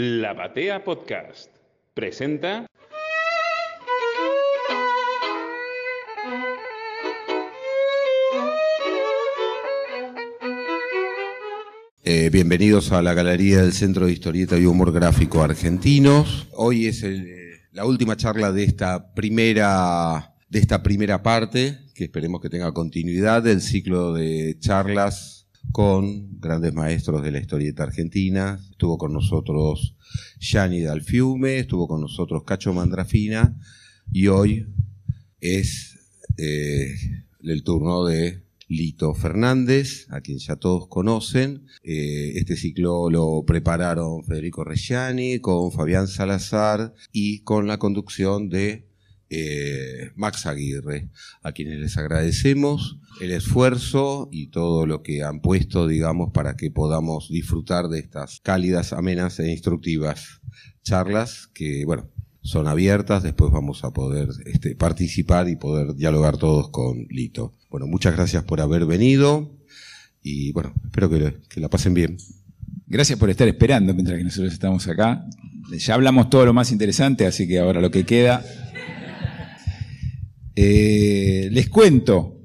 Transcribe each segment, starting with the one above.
La Batea Podcast presenta. Eh, bienvenidos a la Galería del Centro de Historieta y Humor Gráfico Argentinos. Hoy es el, eh, la última charla de esta primera de esta primera parte, que esperemos que tenga continuidad del ciclo de charlas con grandes maestros de la historieta argentina. Estuvo con nosotros Gianni Dalfiume, estuvo con nosotros Cacho Mandrafina y hoy es eh, el turno de Lito Fernández, a quien ya todos conocen. Eh, este ciclo lo prepararon Federico Reggiani con Fabián Salazar y con la conducción de eh, Max Aguirre, a quienes les agradecemos el esfuerzo y todo lo que han puesto, digamos, para que podamos disfrutar de estas cálidas, amenas e instructivas charlas que, bueno, son abiertas, después vamos a poder este, participar y poder dialogar todos con Lito. Bueno, muchas gracias por haber venido y bueno, espero que, que la pasen bien. Gracias por estar esperando mientras que nosotros estamos acá. Ya hablamos todo lo más interesante, así que ahora lo que queda. Eh, les cuento,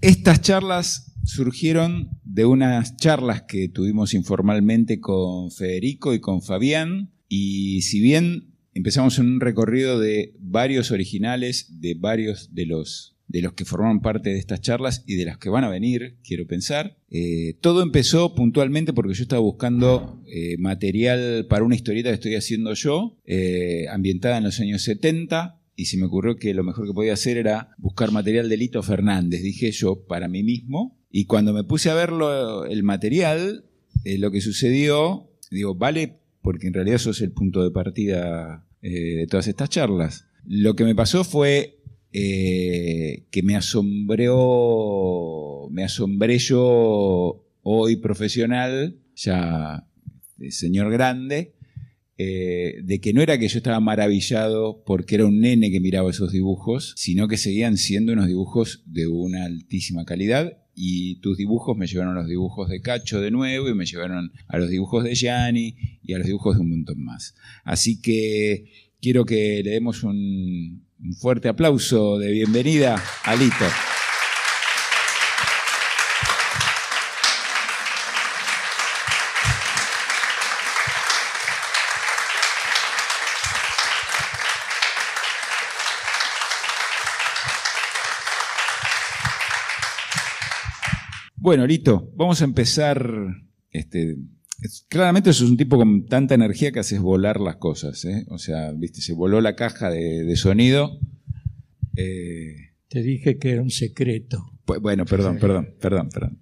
estas charlas surgieron de unas charlas que tuvimos informalmente con Federico y con Fabián, y si bien empezamos en un recorrido de varios originales, de varios de los de los que forman parte de estas charlas y de las que van a venir, quiero pensar. Eh, todo empezó puntualmente porque yo estaba buscando eh, material para una historieta que estoy haciendo yo, ambientada en los años 70, y se me ocurrió que lo mejor que podía hacer era buscar material de Lito Fernández, dije yo, para mí mismo. Y cuando me puse a ver el material, lo que sucedió, digo, vale, porque en realidad eso es el punto de partida de todas estas charlas. Lo que me pasó fue eh, que me asombró, me asombré yo hoy profesional, ya señor grande, eh, de que no era que yo estaba maravillado porque era un nene que miraba esos dibujos, sino que seguían siendo unos dibujos de una altísima calidad y tus dibujos me llevaron a los dibujos de Cacho de nuevo y me llevaron a los dibujos de Gianni y a los dibujos de un montón más. Así que quiero que le demos un, un fuerte aplauso de bienvenida a Lito. Bueno, Lito, vamos a empezar este, claramente eso es un tipo con tanta energía que haces volar las cosas. ¿eh? O sea, viste, se voló la caja de, sonido. Eh, Te dije que era un secreto. Pues, bueno, perdón, perdón, perdón, perdón.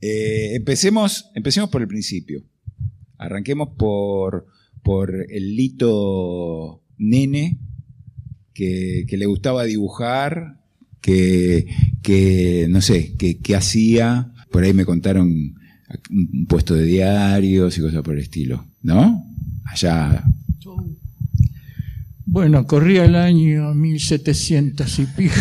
Eh, empecemos, empecemos por el principio. Arranquemos por, por el lito nene que, le gustaba dibujar, que, que no sé, que, que hacía. Por ahí me contaron un puesto de diarios y cosas por el estilo, ¿no? Allá. Bueno, corría el año 1700 y pico.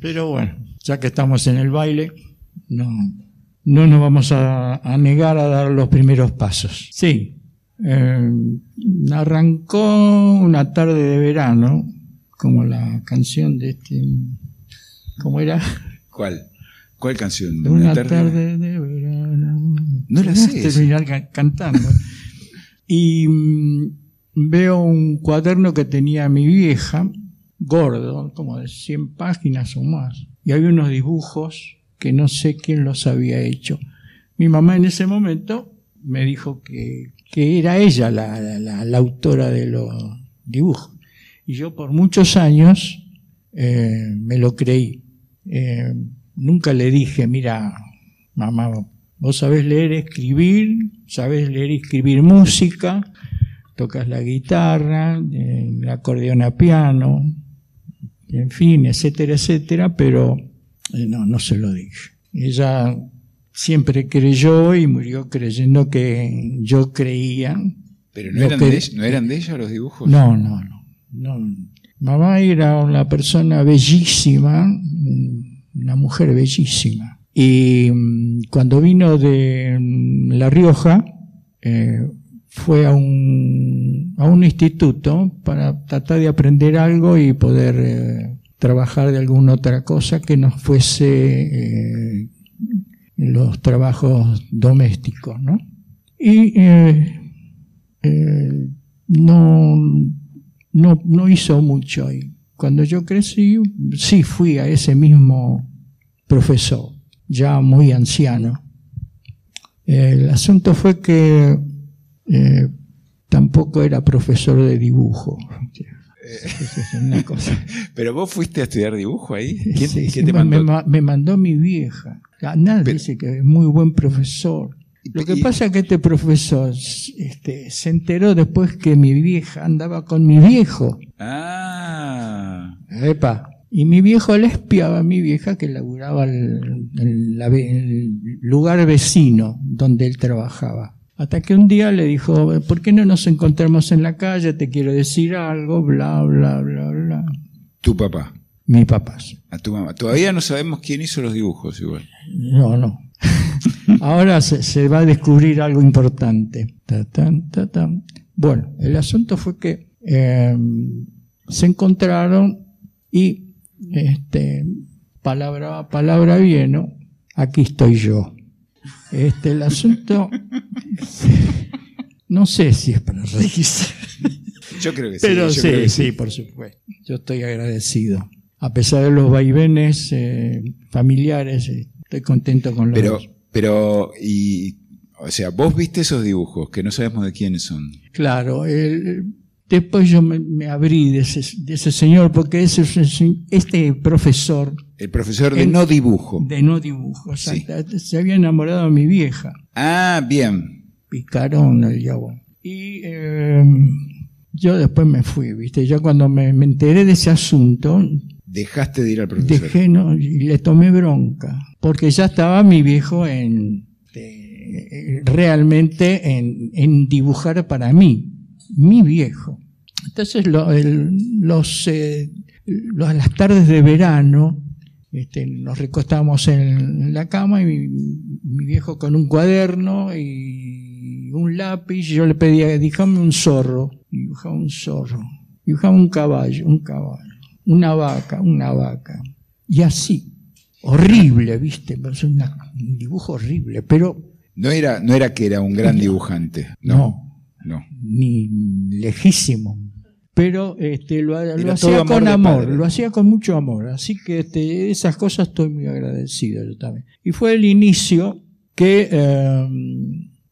Pero bueno, ya que estamos en el baile, no, no nos vamos a, negar a dar los primeros pasos. Sí, eh, arrancó una tarde de verano, como la canción de este, ¿cómo era? ¿Cuál? ¿Cuál canción? Una, tarde, de verano. No la sé. Terminar cantando. y mm, veo un cuaderno que tenía mi vieja, gordo, como de 100 páginas o más. Y había unos dibujos que no sé quién los había hecho. Mi mamá en ese momento me dijo que, que era ella la, la, autora de los dibujos. Y yo por muchos años eh, me lo creí. Eh, nunca le dije, mira, mamá, vos sabés leer, escribir, sabés leer y escribir música, tocas la guitarra, el acordeón a piano, en fin, etcétera, etcétera, pero eh, no, no se lo dije. Ella siempre creyó y murió creyendo que yo creía. ¿Pero no, eran, de, ¿no eran de ella los dibujos? No, no, no, no. Mamá era una persona bellísima, una mujer bellísima. Y mm, cuando vino de mm, La Rioja, eh, fue a un, a un instituto para tratar de aprender algo y poder eh, trabajar de alguna otra cosa que no fuese eh, los trabajos domésticos, ¿no? Y no, no, no hizo mucho. Y cuando yo crecí, sí fui a ese mismo profesor, ya muy anciano. El asunto fue que eh, tampoco era profesor de dibujo. Esa es una cosa. Pero vos fuiste a estudiar dibujo ahí. ¿Quién, Sí, quién sí, te me, mandó? me- me mandó mi vieja. Nada Pero- dice que es muy buen profesor. Lo que pasa es que este profesor este, se enteró después que mi vieja andaba con mi viejo. Ah. Epa. Y mi viejo le espiaba a mi vieja que laburaba el- en en el lugar vecino donde él trabajaba. Hasta que un día le dijo, ¿por qué no nos encontramos en la calle? Te quiero decir algo, bla, bla, bla, bla. Tu papá. Mi papá. A tu mamá. Todavía no sabemos quién hizo los dibujos igual. No, no. Ahora se, se va a descubrir algo importante. Ta, tan, ta, tan. Bueno, el asunto fue que eh, se encontraron y, este, palabra a palabra viene, aquí estoy yo. Este, el asunto, no sé si es para reírse. Yo creo que sí. Pero sí, que sí, por supuesto. Yo estoy agradecido. A pesar de los vaivenes eh, familiares, eh, estoy contento con los Pero. Pero, y, o sea, vos viste esos dibujos que no sabemos de quiénes son. Claro, el- después yo me, me abrí de ese, de ese señor, porque ese, este profesor El profesor de no dibujo. de no dibujo, Sí. se había enamorado de mi vieja, Ah, bien. picarón el diablo. Y eh, yo después me fui, ¿viste? Yo cuando me, me enteré de ese asunto, Dejaste de ir al profesor. Dejé, no, y le tomé bronca, porque ya estaba mi viejo en eh, realmente en, en dibujar para mí, mi viejo. Entonces lo- el- los, eh, los- las tardes de verano este, nos recostábamos en la cama y mi, mi viejo con un cuaderno y un lápiz, yo le pedía, dibujame un zorro, dibujaba un zorro, dibujaba un caballo, un caballo una vaca, una vaca. Y así, horrible, ¿viste? Es una- un dibujo horrible, pero No era, no era que era un gran dibujante. No. no, No. ni lejísimo. Pero este, lo, hacía amor con amor, lo hacía con mucho amor. Así que este, esas cosas estoy muy agradecido yo también. Y fue el inicio que eh,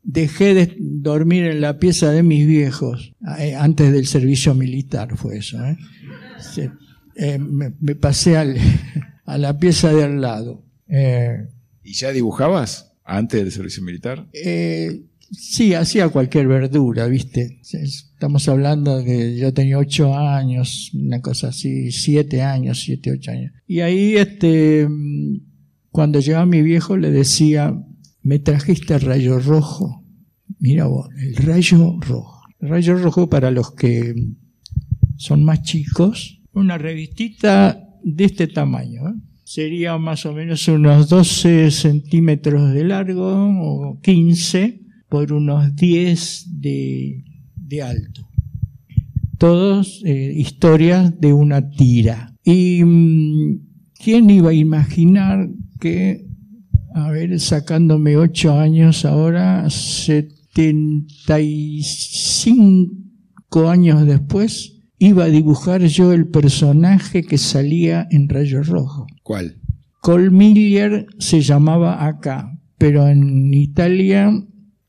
dejé de dormir en la pieza de mis viejos, eh, antes del servicio militar fue eso. ¿eh? Se- eh, me, me pasé al- a la pieza de al lado. Eh, ¿Y ya dibujabas antes del servicio militar? eh, sí, hacía cualquier verdura, ¿viste? Estamos hablando de que yo tenía ocho años, una cosa así, siete años, siete, ocho años. Y ahí, este, mm, cuando llegaba mi viejo, le decía, me trajiste el rayo rojo. Mira vos, el rayo rojo. El rayo rojo para los que son más chicos, una revistita de este tamaño. ¿eh? Sería más o menos unos 12 centímetros de largo o 15 por unos 10 de, de alto. Todos eh, historias de una tira. Y mm, quién iba a imaginar que, a ver, sacándome 8 años ahora, 75 años después, iba a dibujar yo el personaje que salía en Rayo Rojo. ¿Cuál? Colmiller se llamaba acá, pero en Italia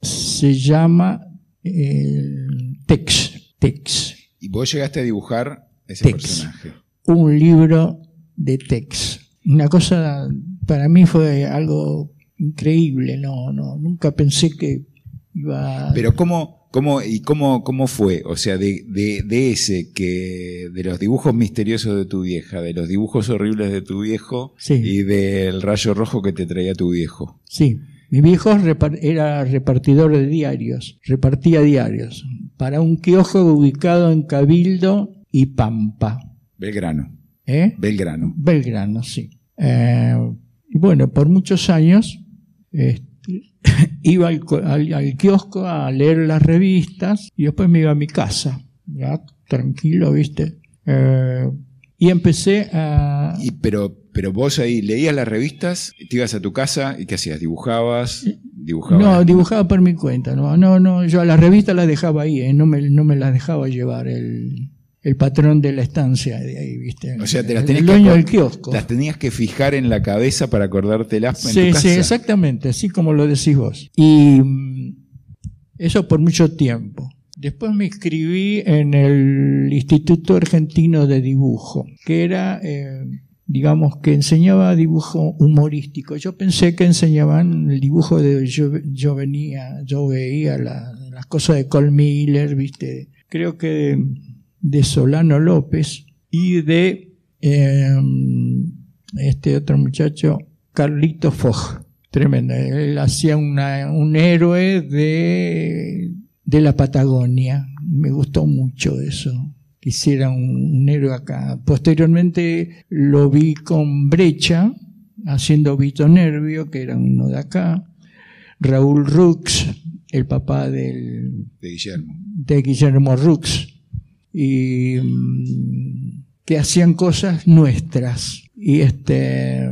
se llama eh, Tex. Tex. Y vos llegaste a dibujar ese Tex. personaje. Un libro de Tex. Una cosa para mí fue algo increíble. No, no, nunca pensé que iba. Pero cómo, cómo y cómo, cómo fue, o sea, de, de, de ese que de los dibujos misteriosos de tu vieja, de los dibujos horribles de tu viejo Sí. y del rayo rojo que te traía tu viejo. Sí, mi viejo era repartidor de diarios, repartía diarios para un kiosco ubicado en Cabildo y Pampa. Belgrano, ¿eh? Belgrano. Belgrano, sí. Eh, Y bueno, por muchos años este, iba al, al, kiosco a leer las revistas y después me iba a mi casa, ya tranquilo, ¿viste? Eh, y empecé a... Y, pero, pero vos ahí leías las revistas, te ibas a tu casa y ¿qué hacías? ¿Dibujabas? ¿Dibujabas? No, dibujaba por mi cuenta. No, no, no yo a las revistas las dejaba ahí, ¿eh? no, me, no me las dejaba llevar el, el patrón de la estancia de ahí, ¿viste? O sea, te las tenías el dueño del kiosco. Las tenías que fijar en la cabeza para acordártelas en sí, Sí, exactamente, así como lo decís vos. Y mm, eso por mucho tiempo. Después me inscribí en el Instituto Argentino de Dibujo, que era, eh, digamos, que enseñaba dibujo humorístico. Yo pensé que enseñaban el dibujo de, yo, venía, yo veía las cosas de Col Miller, viste, creo que de Solano López y de em, este otro muchacho, Carlito Foch. Tremendo. Él hacía un héroe de de la Patagonia. Me gustó mucho eso. Quisiera un, un héroe acá. Posteriormente lo vi con Brecha, haciendo Vito Nervio, que era uno de acá. Raúl Rux, el papá del, de Guillermo. De Guillermo Rux. Y mm, que hacían cosas nuestras. Y este,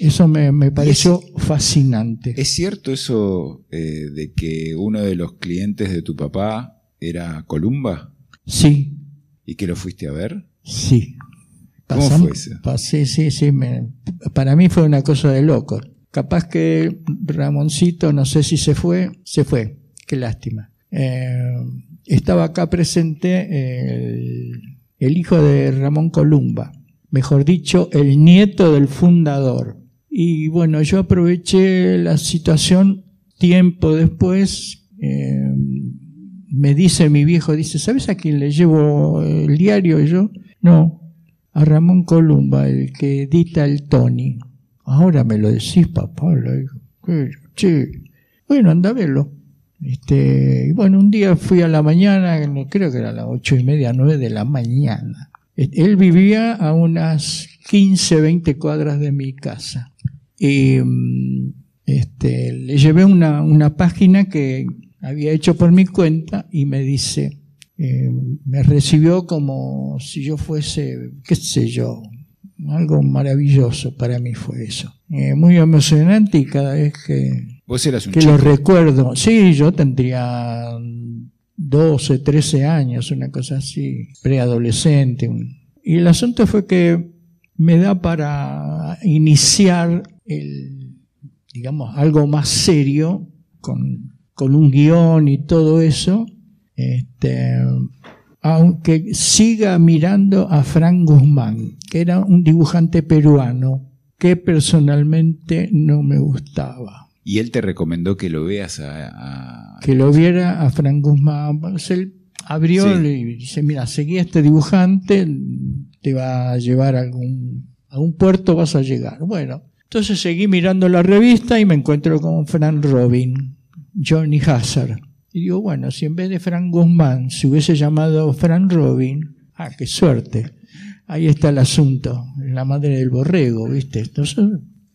eso me, pareció fascinante. ¿Es cierto eso eh, de que uno de los clientes de tu papá era Columba? Sí. ¿Y que lo fuiste a ver? Sí. ¿Cómo fue eso? sí, sí, sí. para mí fue una cosa de loco. Capaz que Ramoncito, no sé si se fue, se fue. Qué lástima. Eh, estaba acá presente el, el hijo de Ramón Columba, mejor dicho, el nieto del fundador. Y bueno, yo aproveché la situación tiempo después. Eh, me dice mi viejo, dice, ¿sabes a quién le llevo el diario? Yo, no, a Ramón Columba, el que edita el Tony. Ahora me lo decís, papá, le digo, che, bueno, anda a verlo. Este, bueno, un día fui a la mañana, creo que era a las ocho y media, nueve de la mañana. Él vivía a unas 15, 20 cuadras de mi casa. Y mm, este, le llevé una, una página que había hecho por mi cuenta y me dice, eh, me recibió como si yo fuese, qué sé yo, algo maravilloso para mí fue eso. Eh, muy emocionante y cada vez que, que lo recuerdo, sí, yo tendría 12, 13 años, una cosa así, preadolescente. Y el asunto fue que me da para iniciar el, digamos, algo más serio, con, con un guion y todo eso, este, aunque siga mirando a Frank Guzmán, que era un dibujante peruano que personalmente no me gustaba. Y él te recomendó que lo veas a... Que lo viera a Frank Guzmán. Él abrió y dice, mira, seguí a este dibujante, te va a llevar a algún, a un puerto, vas a llegar. Bueno, entonces seguí mirando la revista y me encuentro con Frank Robin, Johnny Hazard. Y digo, bueno, si en vez de Frank Guzmán se hubiese llamado Frank Robin, ah, qué suerte. Ahí está el asunto, la madre del borrego, ¿viste? Entonces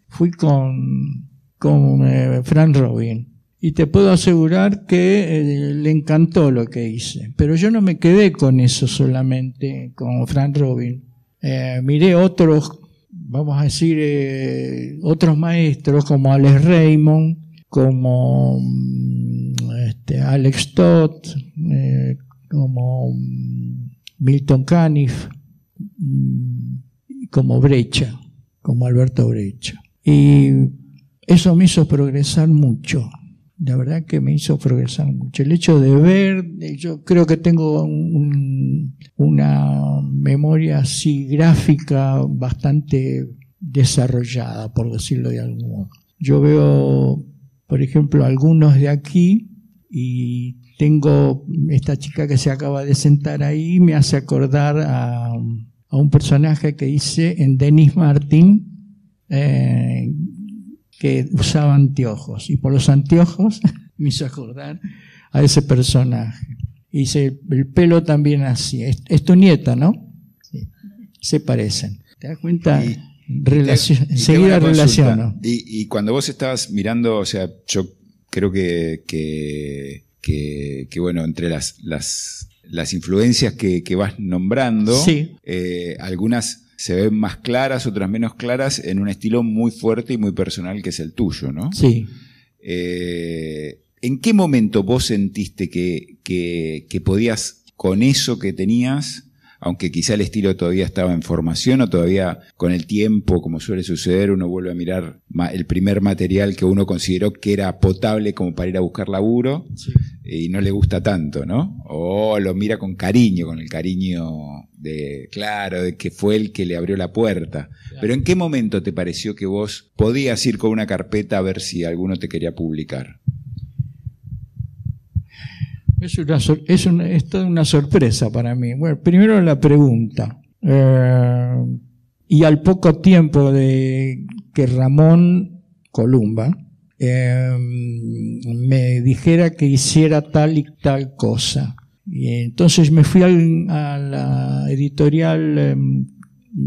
fui con, con eh, Frank Robin. Y te puedo asegurar que eh, le encantó lo que hice. Pero yo no me quedé con eso solamente, con Frank Robin. Eh, miré otros vamos a decir, otros maestros como Alex Raymond, como mm, este, Alex Todd, como mm, Milton Caniff, mm, como Brecha, como Alberto Brecha. Y eso me hizo progresar mucho la verdad que me hizo progresar mucho. El hecho de ver, yo creo que tengo una memoria así gráfica bastante desarrollada, por decirlo de algún modo. Yo veo, por ejemplo, algunos de aquí y tengo esta chica que se acaba de sentar ahí, me hace acordar a, un personaje que hice en Denis Martin, eh, que usaba anteojos y por los anteojos me hizo acordar a ese personaje. Y el pelo también así. Es, tu nieta, ¿no? Sí. Se parecen. ¿Te das cuenta? Y te- consulta. relaciono. Y, y cuando vos estabas mirando, o sea, yo creo que, que, que- que, bueno, entre las, las, las influencias que, que vas nombrando, Sí. eh, algunas se ven más claras, otras menos claras, en un estilo muy fuerte y muy personal que es el tuyo, ¿no? Sí. Eh, ¿En qué momento vos sentiste que, que- que podías, con eso que tenías, aunque quizá el estilo todavía estaba en formación o todavía con el tiempo, como suele suceder, uno vuelve a mirar el primer material que uno consideró que era potable como para ir a buscar laburo y no le gusta tanto, ¿no? O lo mira con cariño, con el cariño de, claro, de que fue el que le abrió la puerta. Pero ¿en qué momento te pareció que vos podías ir con una carpeta a ver si alguno te quería publicar? Es, una, es, una- es toda una sorpresa para mí. Bueno, primero la pregunta. Eh, y al poco tiempo de que Ramón Columba eh, me dijera que hiciera tal y tal cosa. Y entonces me fui al- a la editorial eh,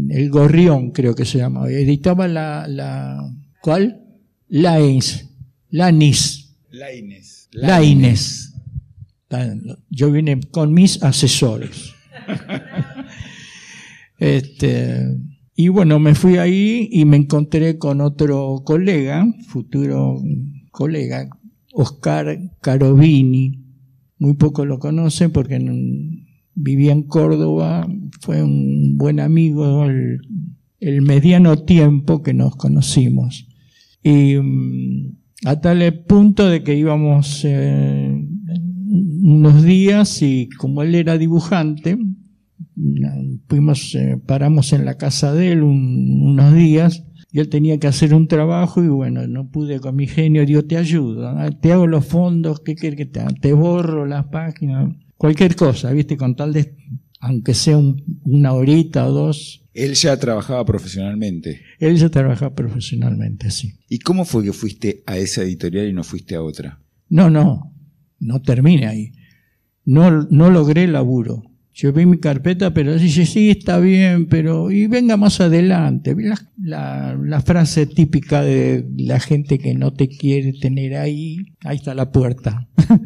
El Gorrión, creo que se llamaba. Editaba la... la ¿Cuál? Lains. Lanis. Laines. Laines. Yo vine con mis asesores. este, y bueno, me fui ahí y me encontré con otro colega, futuro colega, Oscar Carovini. Muy poco lo conocen porque vivía en Córdoba, fue un buen amigo el, el mediano tiempo que nos conocimos. Y mm, a tal punto de que íbamos eh, unos días y como él era dibujante, fuimos, eh, paramos en la casa de él un- unos días y él tenía que hacer un trabajo y bueno, no pude con mi genio, digo, te ayudo, ah, te hago los fondos, ¿qué quieres que te haga? Te borro las páginas, cualquier cosa, ¿viste? Con tal de, aunque sea un- una horita o dos, Él ya trabajaba profesionalmente. él ya trabaja profesionalmente, sí. ¿Y cómo fue que fuiste a esa editorial y no fuiste a otra? No, no, no termine ahí. No, no logré laburo. Yo vi mi carpeta, pero dice, sí, está bien, pero y venga más adelante. La- la frase típica de la gente que no te quiere tener ahí, ahí está la puerta.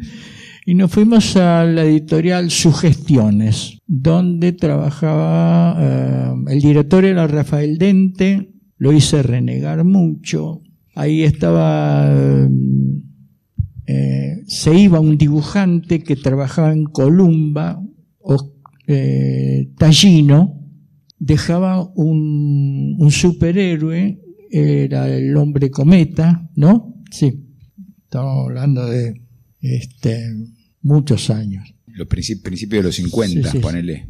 y nos fuimos a la editorial Sugestiones, donde trabajaba, eh, el director era Rafael Dente, lo hice renegar mucho. Ahí estaba... eh, eh, se iba un dibujante que trabajaba en Columba, o, eh, Tallino, dejaba un, un superhéroe, era el hombre cometa, ¿no? Sí, estamos hablando de este, muchos años. Los princip- principios de los 50, Sí, sí, sí. ponele.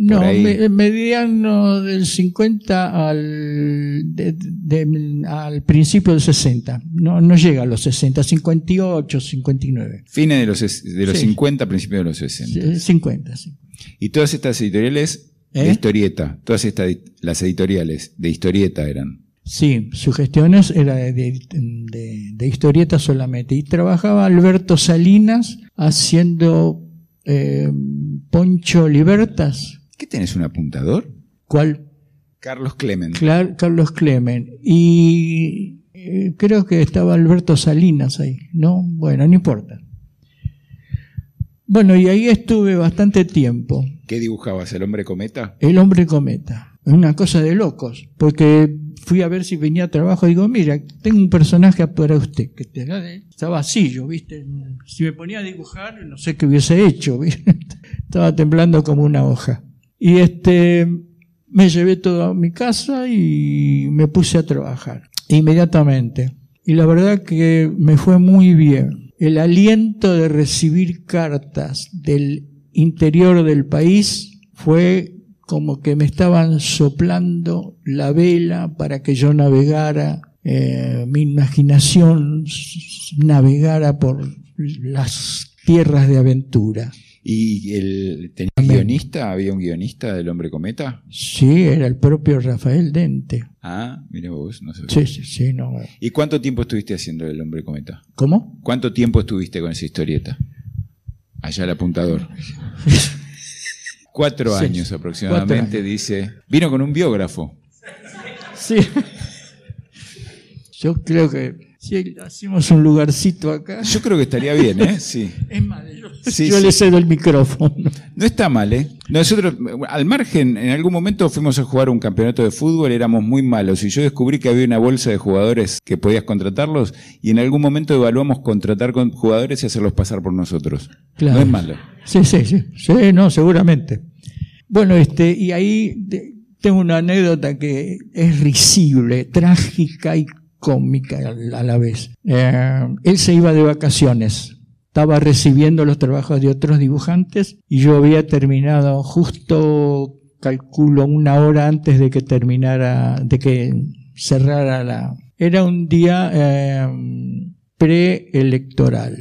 No, me- mediano del 50 al, de- de- al principio del 60. No, no llega a los 60, 58, 59. Fines de los, de los Sí. 50, principios de los 60. Sí, 50, sí. Y todas estas editoriales de ¿Eh? historieta, todas estas las editoriales de historieta eran. Sí, sugestiones era de, de, de- de historieta solamente. Y trabajaba Alberto Salinas haciendo eh, Poncho Libertas. ¿Qué tenés un apuntador? ¿Cuál? Carlos Clement. Clar- Carlos Clemen. Y eh, creo que estaba Alberto Salinas ahí, ¿no? Bueno, no importa. Bueno, y ahí estuve bastante tiempo. ¿Qué dibujabas? ¿El hombre cometa? El hombre cometa. Es una cosa de locos. Porque fui a ver si venía a trabajo y digo, mira, tengo un personaje para usted. Que te- está vacío, ¿viste? Si me ponía a dibujar, no sé qué hubiese hecho, ¿viste? Estaba temblando como una hoja. Y este, me llevé todo a mi casa y me puse a trabajar. Inmediatamente. Y la verdad que me fue muy bien. El aliento de recibir cartas del interior del país fue como que me estaban soplando la vela para que yo navegara, eh, mi imaginación navegara por las tierras de aventura. ¿Y el, tenía un guionista? ¿Había un guionista del hombre cometa? Sí, era el propio Rafael Dente. Ah, mira vos, no sé. Sí, sí, sí, no. ¿Y cuánto tiempo estuviste haciendo el hombre cometa? ¿Cómo? ¿Cuánto tiempo estuviste con esa historieta? Allá el apuntador. Cuatro Sí, años aproximadamente, Cuatro años. dice. Vino con un biógrafo. Sí. Yo creo que si hacemos un lugarcito acá. Yo creo que estaría bien, ¿eh? Sí. Es más, yo, Sí, yo sí. le cedo el micrófono. No está mal, ¿eh? Nosotros, al margen, en algún momento fuimos a jugar un campeonato de fútbol, éramos muy malos y yo descubrí que había una bolsa de jugadores que podías contratarlos y en algún momento evaluamos contratar con jugadores y hacerlos pasar por nosotros. Claro. No es malo. Sí, sí, sí, sí, no, seguramente. Bueno, este, y ahí tengo una anécdota que es risible, trágica y cómica a la vez. Eh, él se iba de vacaciones, estaba recibiendo los trabajos de otros dibujantes y yo había terminado justo, calculo, una hora antes de que terminara, de que cerrara la... Era un día eh, preelectoral,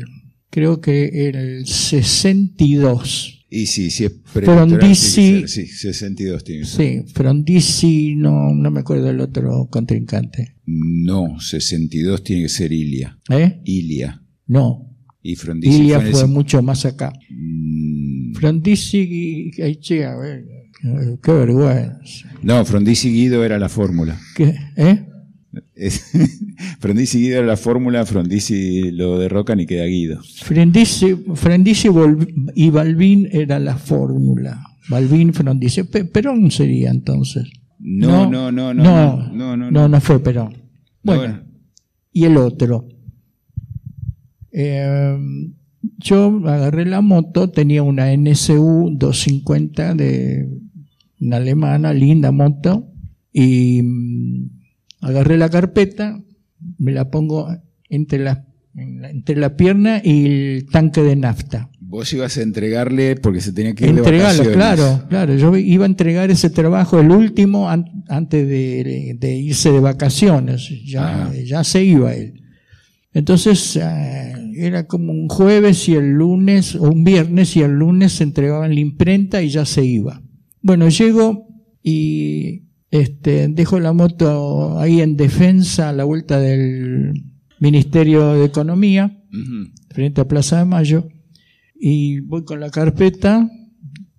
creo que el 62. Y sí, sí es Frondizi- Sí, 62 tiene. Sí, Frondizi, no, no me acuerdo el otro contrincante. No, 62 tiene que ser Ilia. ¿Eh? Ilia. No, Y Frondizi Ilia fue mucho más acá. Mm, Frondizi, ay, che, a ver, qué- qué vergüenza. No, Frondizi Guido era la fórmula. ¿Qué? ¿Eh? Frondizi Guido era la fórmula, Frondizi lo derrocan y queda Guido. Frondizi, Frondizi y Balbín era la fórmula. Balbín, Frondizi. Perón sería entonces. No, no, no, no. No, no, no, no, fue Perón. Bueno, y el otro. Em, yo agarré la moto, tenía una NSU 250 de una alemana, linda moto, y mm, agarré la carpeta, me la pongo entre la, en la- entre la pierna y el tanque de nafta. Vos ibas a entregarle porque se tenía que ir de Entregarlo, vacaciones. claro, claro. Yo iba a entregar ese trabajo, el último, an- antes de, de irse de vacaciones. Ya, Ajá. ya se iba él. Entonces, eh, era como un jueves y el lunes, o un viernes y el lunes se entregaban la imprenta y ya se iba. Bueno, llego y este, dejo la moto ahí en defensa a la vuelta del Ministerio de Economía frente a Plaza de Mayo, y voy con la carpeta,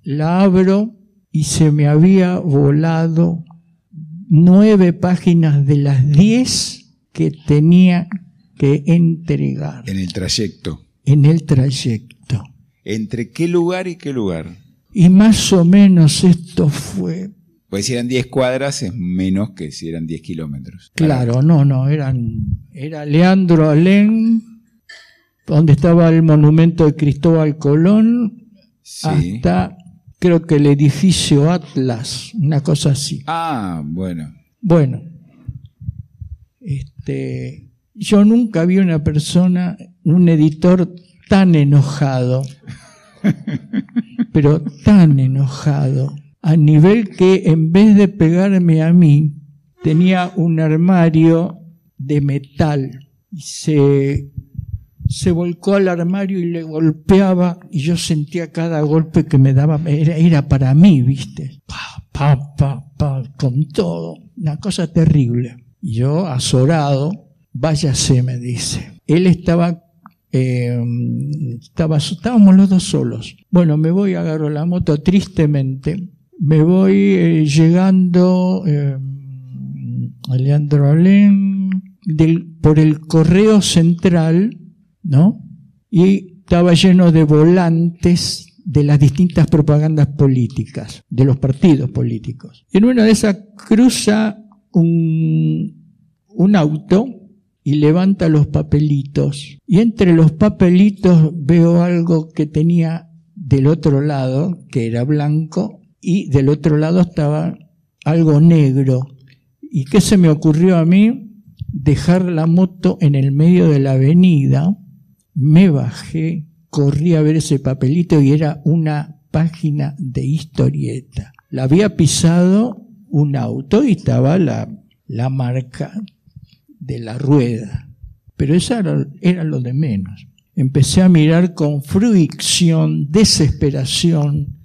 la abro y se me había volado nueve páginas de las diez que tenía que entregar En el trayecto. en el trayecto. ¿Entre qué lugar y qué lugar? Y más o menos esto fue, Pues si eran 10 cuadras es menos que si eran 10 kilómetros. claro, no, no, eran, era Leandro Alén, donde estaba el monumento de Cristóbal Colón, Sí. hasta creo que el edificio Atlas, una cosa así. Ah, bueno. Bueno, este, yo nunca vi una persona, un editor tan enojado, pero tan enojado, a nivel que en vez de pegarme a mí, tenía un armario de metal se, se volcó al armario y le golpeaba y yo sentía cada golpe que me daba, era, era para mí, viste, pa, pa, pa, pa, con todo, una cosa terrible. Y yo, azorado, váyase, me dice. Él estaba eh, estaba, estábamos los dos solos. Bueno, me voy, agarro la moto tristemente. Me voy eh, llegando eh, a Leandro Alén del, por el correo central, ¿no? Y estaba lleno de volantes de las distintas propagandas políticas, de los partidos políticos. Y en una de esas cruza un, un auto y levanta los papelitos. Y entre los papelitos veo algo que tenía del otro lado, que era blanco, y del otro lado estaba algo negro. ¿Y qué se me ocurrió a mí? Dejar la moto en el medio de la avenida, me bajé, corrí a ver ese papelito y era una página de historieta. La había pisado un auto y estaba la, la marca de la rueda. Pero eso era, era, lo de menos. Empecé a mirar con fruición, desesperación,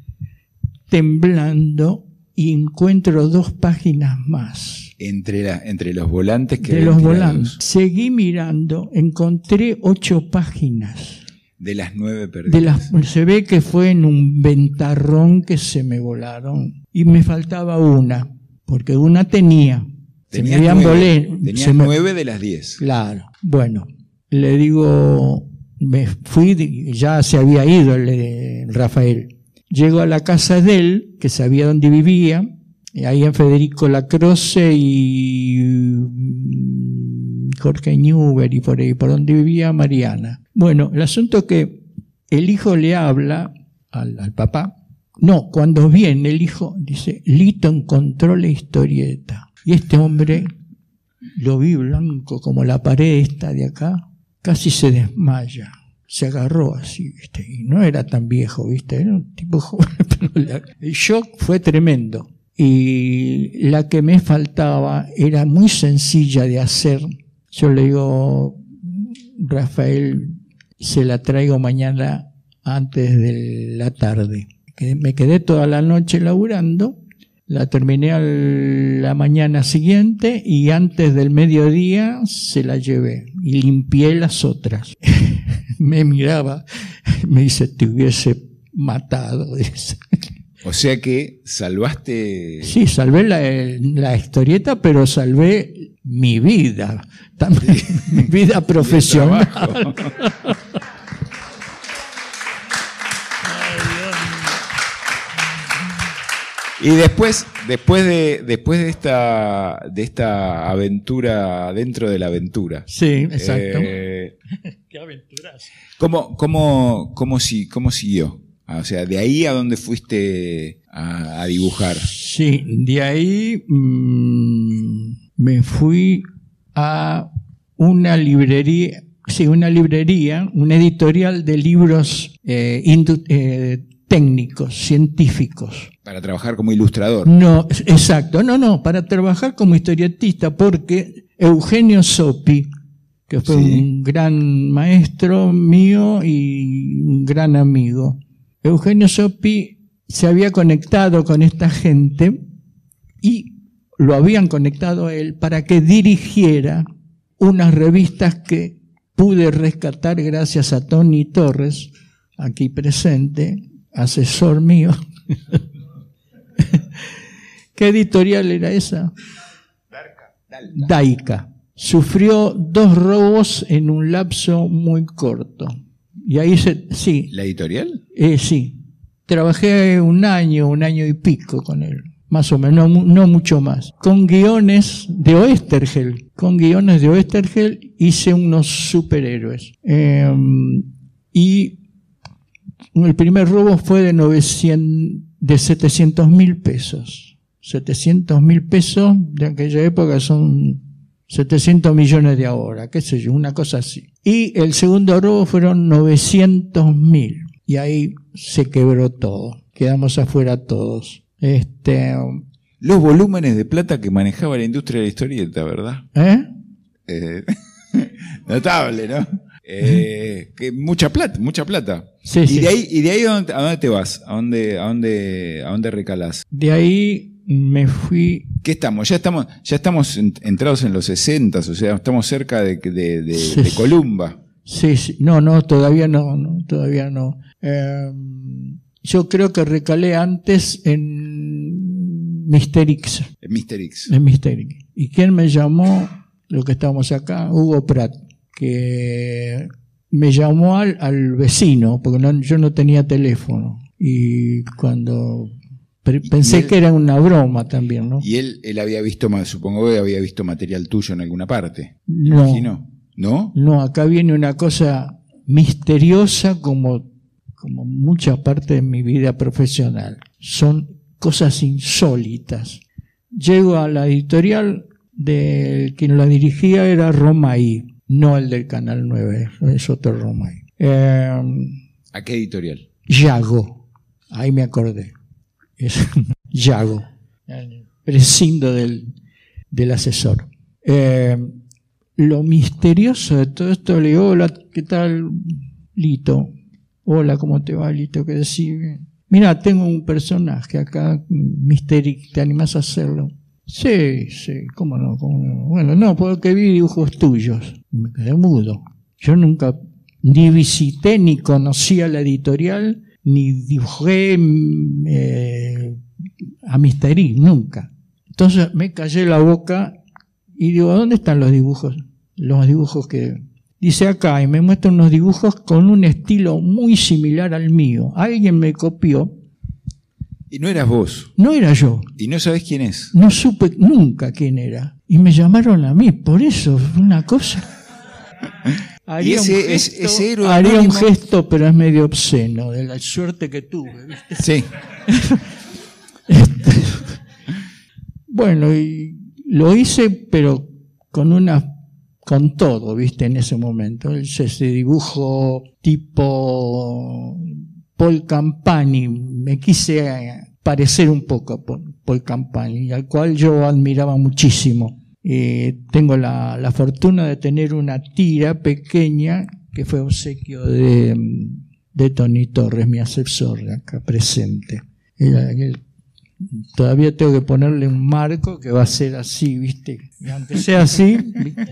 temblando, y encuentro dos páginas más. Entre, la, entre los volantes que De los volantes. Seguí mirando, encontré ocho páginas. De las nueve perdidas. De las, se ve que fue en un ventarrón que se me volaron. Y me faltaba una, porque una tenía se me Tenías habían nueve, volé- tenías se me- nueve de las diez. Claro. Bueno, le digo, me fui, ya se había ido el, eh, Rafael. Llego a la casa de él, que sabía dónde vivía, ahí en Federico Lacroce y mm, Jorge Newber y por ahí, por donde vivía Mariana. Bueno, el asunto es que el hijo le habla al, al papá. No, cuando viene el hijo, dice, Lito encontró la historieta. Y este hombre lo vi blanco como la pared esta de acá, casi se desmaya. Se agarró así, ¿viste? Y no era tan viejo, ¿viste? Era un tipo joven, pero el shock fue tremendo. Y la que me faltaba era muy sencilla de hacer. Yo le digo, Rafael, se la traigo mañana antes de la tarde. Me quedé toda la noche laburando la terminé a la mañana siguiente y antes del mediodía se la llevé y limpié las otras. me miraba, me dice, te hubiese matado. dice. O sea que salvaste. Sí, salvé la, la historieta, pero salvé mi vida, también mi vida profesional. Y después, después de, después de esta, de esta aventura dentro de la aventura. Sí, exacto. eh, Qué aventuras. ¿cómo, cómo, cómo, si- cómo siguió? Ah, O sea, de ahí a dónde fuiste a, a dibujar. Sí, de ahí mm, me fui a una librería, sí, una librería, una editorial de libros eh, indu- eh, técnicos, científicos. Para trabajar como ilustrador. No, exacto, no, no, para trabajar como historietista, porque Eugenio Sopi, que fue Sí. un gran maestro mío y un gran amigo, Eugenio Sopi se había conectado con esta gente y lo habían conectado a él para que dirigiera unas revistas que pude rescatar gracias a Tony Torres, aquí presente, asesor mío. ¿Qué editorial era esa? Daika. Sufrió dos robos en un lapso muy corto. Y ahí se, sí, ¿La editorial? eh, sí. Trabajé un año, un año y pico con él. Más o menos, no, mu- no mucho más. Con guiones de Oestergel. Con guiones de Oestergel hice unos superhéroes. Eh, y el primer robo fue de 900, de 700 mil pesos. 700 mil pesos de aquella época son 700 millones de ahora, qué sé yo, una cosa así. Y el segundo robo fueron 900 mil. Y ahí se quebró todo. Quedamos afuera todos. Este, Los volúmenes de plata que manejaba la industria de la historieta, ¿verdad? ¿eh? Eh, notable, ¿no? Eh, que mucha plata, mucha plata. Sí, y sí. de ahí, y de ahí a dónde, a dónde te vas? ¿A dónde, a dónde, a dónde recalás? De ahí me fui. ¿Qué estamos? Ya estamos, ya estamos en- entrados en los 60, o sea, estamos cerca de, de, de- Sí. de Columba. Sí, sí. No, no, todavía no, no todavía no. Eh, yo creo que recalé antes en Mister X. en Mr. X. En Mister X. ¿Y quién me llamó? Lo que estamos acá, Hugo Pratt, que me llamó al, al vecino, porque no- yo no tenía teléfono. Y cuando pensé él- que era una broma también, ¿no? Y él, él había visto, supongo que había visto material tuyo en alguna parte. No. Imagino. ¿No? No, acá viene una cosa misteriosa como, como mucha parte de mi vida profesional. Son cosas insólitas. Llego a la editorial de quien la dirigía era Romay, no el del Canal 9, es otro Romay. Eh, ¿A qué editorial? Yago, ahí me acordé. Es Yago. Prescindo del, del asesor. Eh, lo misterioso de todo esto, le digo, hola, ¿qué tal, Lito? Hola, ¿cómo te va, Lito? ¿Qué decís? Mira, tengo un personaje acá, Misteri, ¿te animás a hacerlo? Sí, sí, ¿cómo no? ¿Cómo no? Bueno, no, porque vi dibujos tuyos. Me quedé mudo. Yo nunca ni visité ni conocía la editorial, ni dibujé mm, eh, a Mister X, nunca. Entonces me callé la boca Y digo, ¿dónde están los dibujos? Los dibujos que... Dice acá, y me muestra unos dibujos con un estilo muy similar al mío. Alguien me copió. Y no eras vos. No era yo. Y no sabés quién es. No supe nunca quién era. Y me llamaron a mí, por eso, una cosa. Haría, ese- un, es- gesto, ese héroe haría un anónimo- gesto, pero es medio obsceno, de la suerte que tuve. ¿viste? Sí. Bueno, y lo hice, pero con una con todo, viste, en ese momento. Ese dibujo tipo Paul Campani. Me quise parecer un poco a Paul Paul Campani, al cual yo admiraba muchísimo. Eh, tengo la, la fortuna de tener una tira pequeña que fue obsequio de, de Tony Torres, mi asesor acá presente. El todavía tengo que ponerle un marco que va a ser así, ¿viste? Y aunque sea así, ¿viste?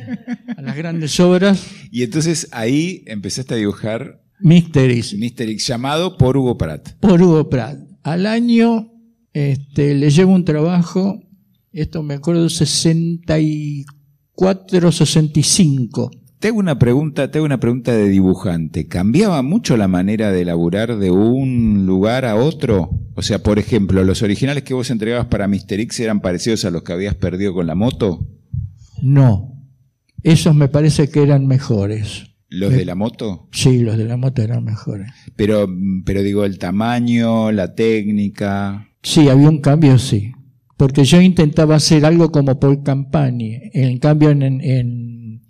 a las grandes obras, Y entonces ahí empezaste a dibujar Mysteries, Mr. X llamado por Hugo Pratt. por Hugo Pratt. Al año este, le llevo un trabajo, esto me acuerdo, 64, 65. Te hago una pregunta, te hago una pregunta de dibujante. ¿Cambiaba mucho la manera de elaborar de un lugar a otro? O sea, por ejemplo, los originales que vos entregabas para Mr. X eran parecidos a los que habías perdido con la moto. No, esos me parece que eran mejores. Los de la moto. Sí, los de la moto eran mejores. Pero, pero digo, el tamaño, la técnica. Sí, había un cambio, sí. Porque yo intentaba hacer algo como Paul Campani. En cambio, en, en,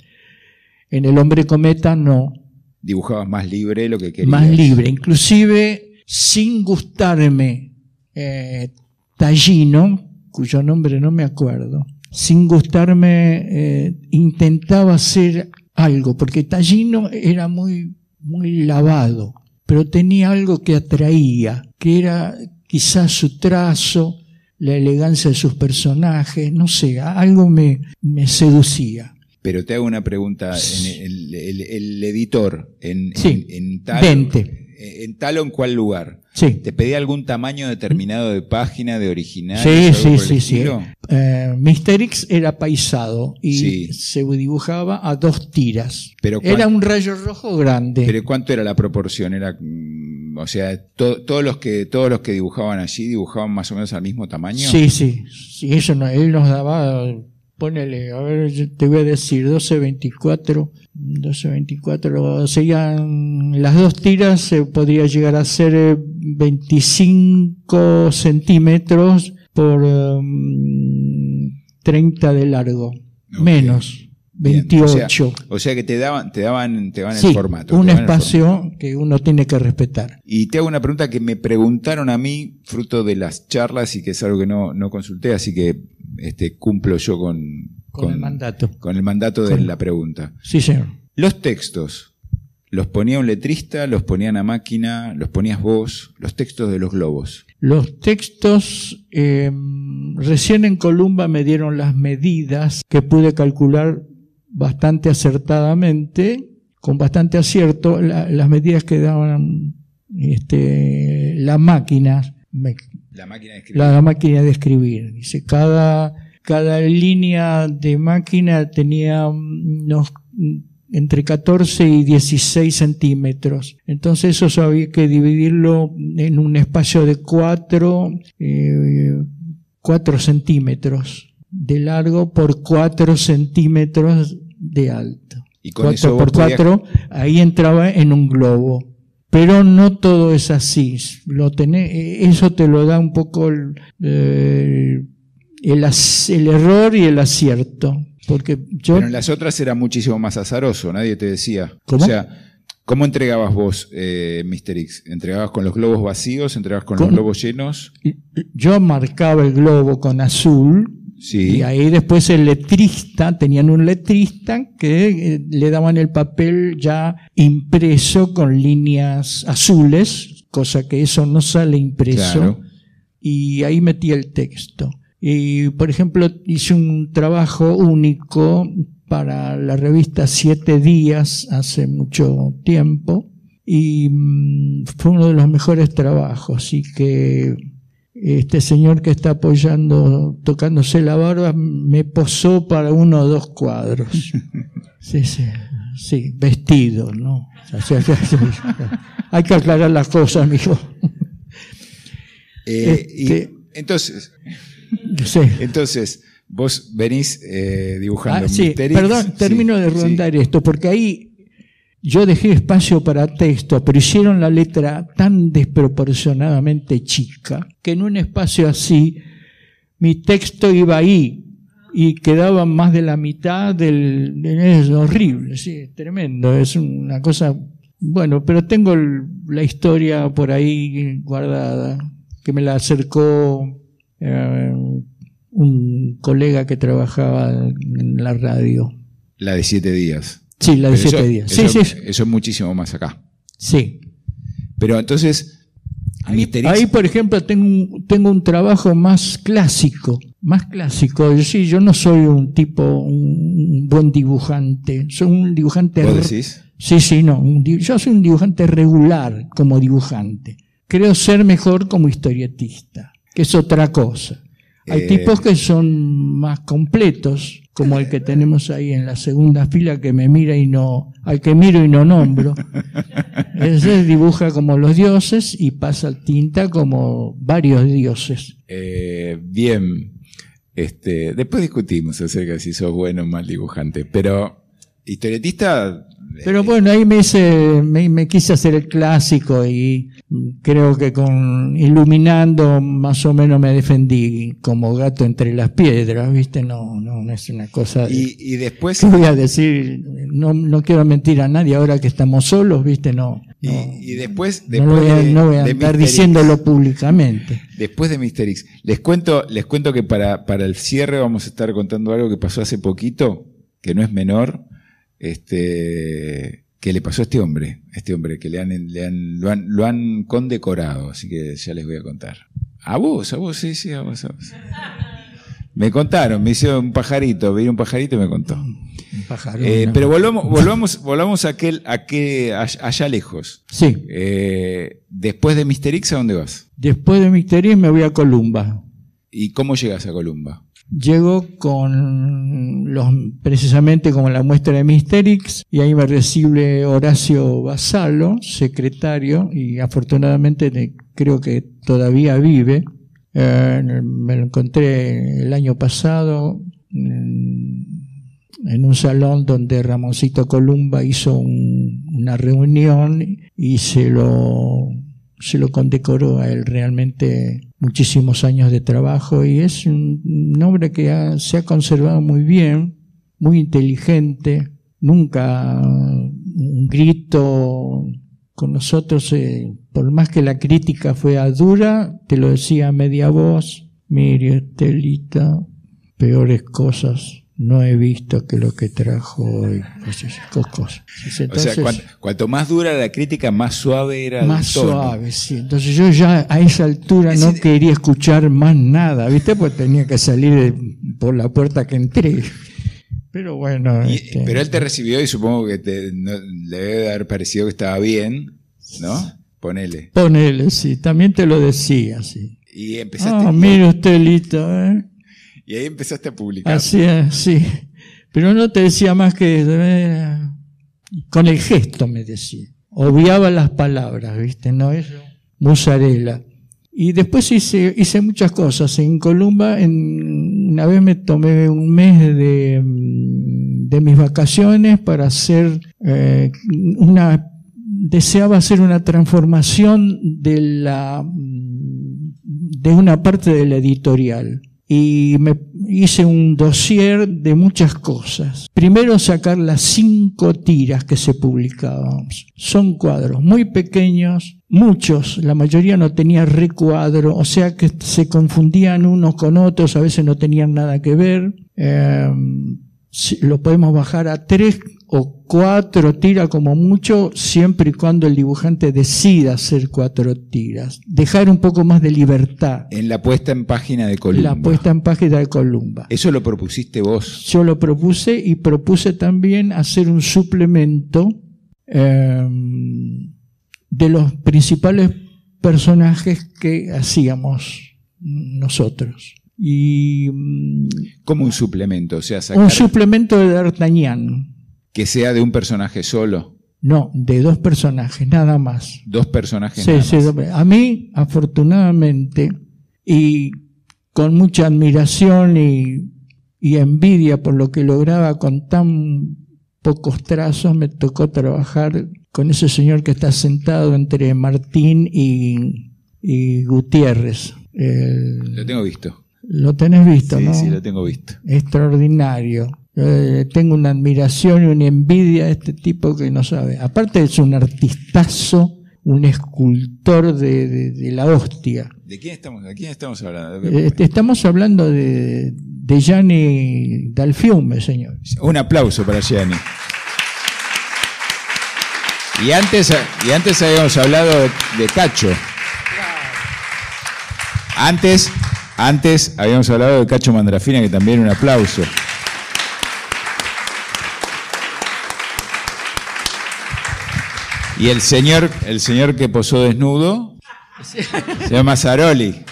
en El Hombre Cometa, no. Dibujabas más libre lo que querías. Más libre. Inclusive, sin gustarme eh, Tallino, cuyo nombre no me acuerdo, sin gustarme, eh, intentaba hacer algo, porque Tallino era muy, muy lavado, pero tenía algo que atraía, que era quizás su trazo, la elegancia de sus personajes, no sé, algo me, me seducía. Pero te hago una pregunta. En el, el- el editor, en, Sí, en, en tal. ¿En tal o en cuál lugar? Sí. ¿Te pedía algún tamaño determinado de página, de original? Sí, sí, sí, sí. Eh, Mr. X era paisado y Sí. se dibujaba a dos tiras. Pero era un rayo rojo grande. Pero ¿cuánto era la proporción? Era, o sea, to- todos los que todos los que dibujaban allí dibujaban más o menos al mismo tamaño. sí, sí, sí, eso no, él nos daba, ponele, a ver, yo te voy a decir, 12, 24, 12, 24, serían las dos tiras, se podría llegar a ser eh, 25 centímetros por um, 30 de largo, menos, Bien, 28. O sea que te daban, te daban, te daban Sí, el formato. un espacio que uno tiene que respetar. Y te hago una pregunta que me preguntaron a mí, fruto de las charlas, y que es algo que no, no consulté, así que este, cumplo yo con, Con el mandato. con el mandato de Con- la pregunta. Sí, señor. Los textos, ¿los ponía un letrista, los ponían a máquina, los ponías vos? Los textos de los globos. Los textos, eh, recién en Columba me dieron las medidas que pude calcular bastante acertadamente, con bastante acierto, la- las medidas que daban este, la máquina, me- La máquina de escribir. la máquina de escribir. Dice, cada, cada línea de máquina tenía unos mm, entre 14 y 16 centímetros. Entonces eso había que dividirlo en un espacio de 4, 4 centímetros de largo por 4 centímetros de alto. Y con 4 eso por podías- 4, ahí entraba en un globo. Pero no todo es así. Lo tenés- eh, eso te lo da un poco el, eh, el error y el acierto. Porque yo Pero en las otras era muchísimo más azaroso, nadie te decía. ¿Cómo? O sea, ¿cómo entregabas vos, eh, Mr. X? ¿Entregabas con los globos vacíos? ¿Entregabas con, Con- los globos llenos? yo marcaba el globo con azul Sí. y ahí después el letrista, tenían un letrista que eh, le daban el papel ya impreso con líneas azules, cosa que eso no sale impreso. Claro. y ahí metí el texto. Y, por ejemplo, hice un trabajo único para la revista Siete Días hace mucho tiempo y mm, fue uno de los mejores trabajos y que este señor que está apoyando, tocándose la barba, me posó para uno o dos cuadros. Sí, sí, sí, vestido, ¿no? Hay que aclarar las cosas, mijo. Eh, este, entonces, entonces, vos venís eh, dibujando. Ah, sí, perdón, termino de rondar esto, porque ahí yo dejé espacio para texto, pero hicieron la letra tan desproporcionadamente chica que en un espacio así mi texto iba ahí y quedaba más de la mitad del... Es horrible, sí, tremendo, es una cosa... Bueno, pero tengo la historia por ahí guardada, que me la acercó eh, un colega que trabajaba en la radio. La de siete días. Sí, la de siete días. Eso, sí, sí. eso es muchísimo más acá. Sí. Pero entonces, Ahí, ahí, por ejemplo, tengo un, tengo un trabajo más clásico, más clásico. Yo, sí, yo no soy un tipo, un, buen dibujante. Soy un dibujante. ¿Vos decís? Sí, sí, no. yo soy un dibujante regular como dibujante. Creo ser mejor como historietista, que es otra cosa. Hay eh, tipos que son más completos como el que tenemos ahí en la segunda fila que me mira y no, al que miro y no nombro. Ese dibuja como los dioses y pasa tinta como varios dioses. Eh, bien, este, después discutimos acerca de si sos bueno o mal dibujante, pero historietista pero bueno, ahí me, hice, me, quise hacer el clásico y creo que con iluminando más o menos me defendí como gato entre las piedras, ¿viste? No, no, no es una cosa... y, después... ¿Qué voy a decir? No, no quiero mentir a nadie ahora que estamos solos, ¿viste? No. y, después, después no, voy a, no voy a estar diciéndolo públicamente. Después de Mister X, les cuento, les cuento que para, para el cierre vamos a estar contando algo que pasó hace poquito, que no es menor este, que le pasó a este hombre, este hombre que le han, le han, lo, han, lo han condecorado, así que ya les voy a contar. A vos, a vos, sí, sí, a vos, a vos. Me contaron, me hizo un pajarito, vi un pajarito y me contó. Eh, pero volvamos, volvamos, volvamos a aquel, a que, allá lejos. Sí. Eh, después de Mister X, ¿a dónde vas? Después de Mister X me voy a Columba. ¿Y cómo llegas a Columba? Llego con los, precisamente como la muestra de Misterix y ahí me recibe Horacio Basalo, secretario, y afortunadamente creo que todavía vive. Eh, me lo encontré el año pasado en, un salón donde Ramoncito Columba hizo una reunión y se lo se lo condecoró a él realmente muchísimos años de trabajo y es un, hombre que se ha conservado muy bien, muy inteligente, nunca un grito con nosotros, eh, por más que la crítica fue dura, te lo decía a media voz, mire, Estelita, peores cosas no he visto que lo que trajo hoy. Pues, cosas. o sea, cuanto, más dura la crítica, más suave era más suave, sí. Entonces yo ya a esa altura no quería escuchar más nada, ¿viste? Pues tenía que salir por la puerta que entré. Pero bueno. Este, pero él te recibió y supongo que te, le debe haber parecido que estaba bien, ¿no? Ponele. Ponele, sí. También te lo decía, sí. Y empezaste. Ah, mire usted, Lito, ¿eh? Y ahí empezaste a publicar. Así es, sí. Pero no te decía más que con el gesto me decía. Obviaba las palabras, ¿viste? No eso. Musarela. Y después hice, hice muchas cosas. En Columba, en, una vez me tomé un mes de, de mis vacaciones para hacer eh, una deseaba hacer una transformación de la de una parte de la editorial y me hice un dossier de muchas cosas. Primero sacar las cinco tiras que se publicaban. Son cuadros muy pequeños, muchos, la mayoría no tenía recuadro, o sea que se confundían unos con otros, a veces no tenían nada que ver. Eh, lo podemos bajar a tres o cuatro tiras como mucho, siempre y cuando el dibujante decida hacer cuatro tiras. Dejar un poco más de libertad. En la puesta en página de Columba. La puesta en página de Columba. ¿Eso lo propusiste vos? Yo lo propuse y propuse también hacer un suplemento em, de los principales personajes que hacíamos nosotros. Y mm, Como un suplemento, o sea, un suplemento de D'Artagnan. que sea de un personaje solo, No, de dos personajes, nada más. dos personajes. Sí, nada sí, más. a mí, afortunadamente, y con mucha admiración y, y envidia por lo que lograba con tan pocos trazos, me tocó trabajar con ese señor que está sentado entre Martín y, y Gutiérrez. El- Lo tengo visto. Lo tenés visto, Sí, ¿no? sí, lo tengo visto. extraordinario. Eh, tengo una admiración y una envidia de este tipo que no sabe. Aparte es un artistazo, un escultor de, de- de la hostia. ¿De quién estamos, de quién estamos hablando? Eh, estamos hablando de, de Gianni Dalfiume, señor. Un aplauso para Gianni. Y antes, y antes habíamos hablado de, de Cacho. Antes, antes habíamos hablado de Cacho Mandrafina, que también un aplauso. Y el señor, el señor que posó desnudo, se llama Zaroli.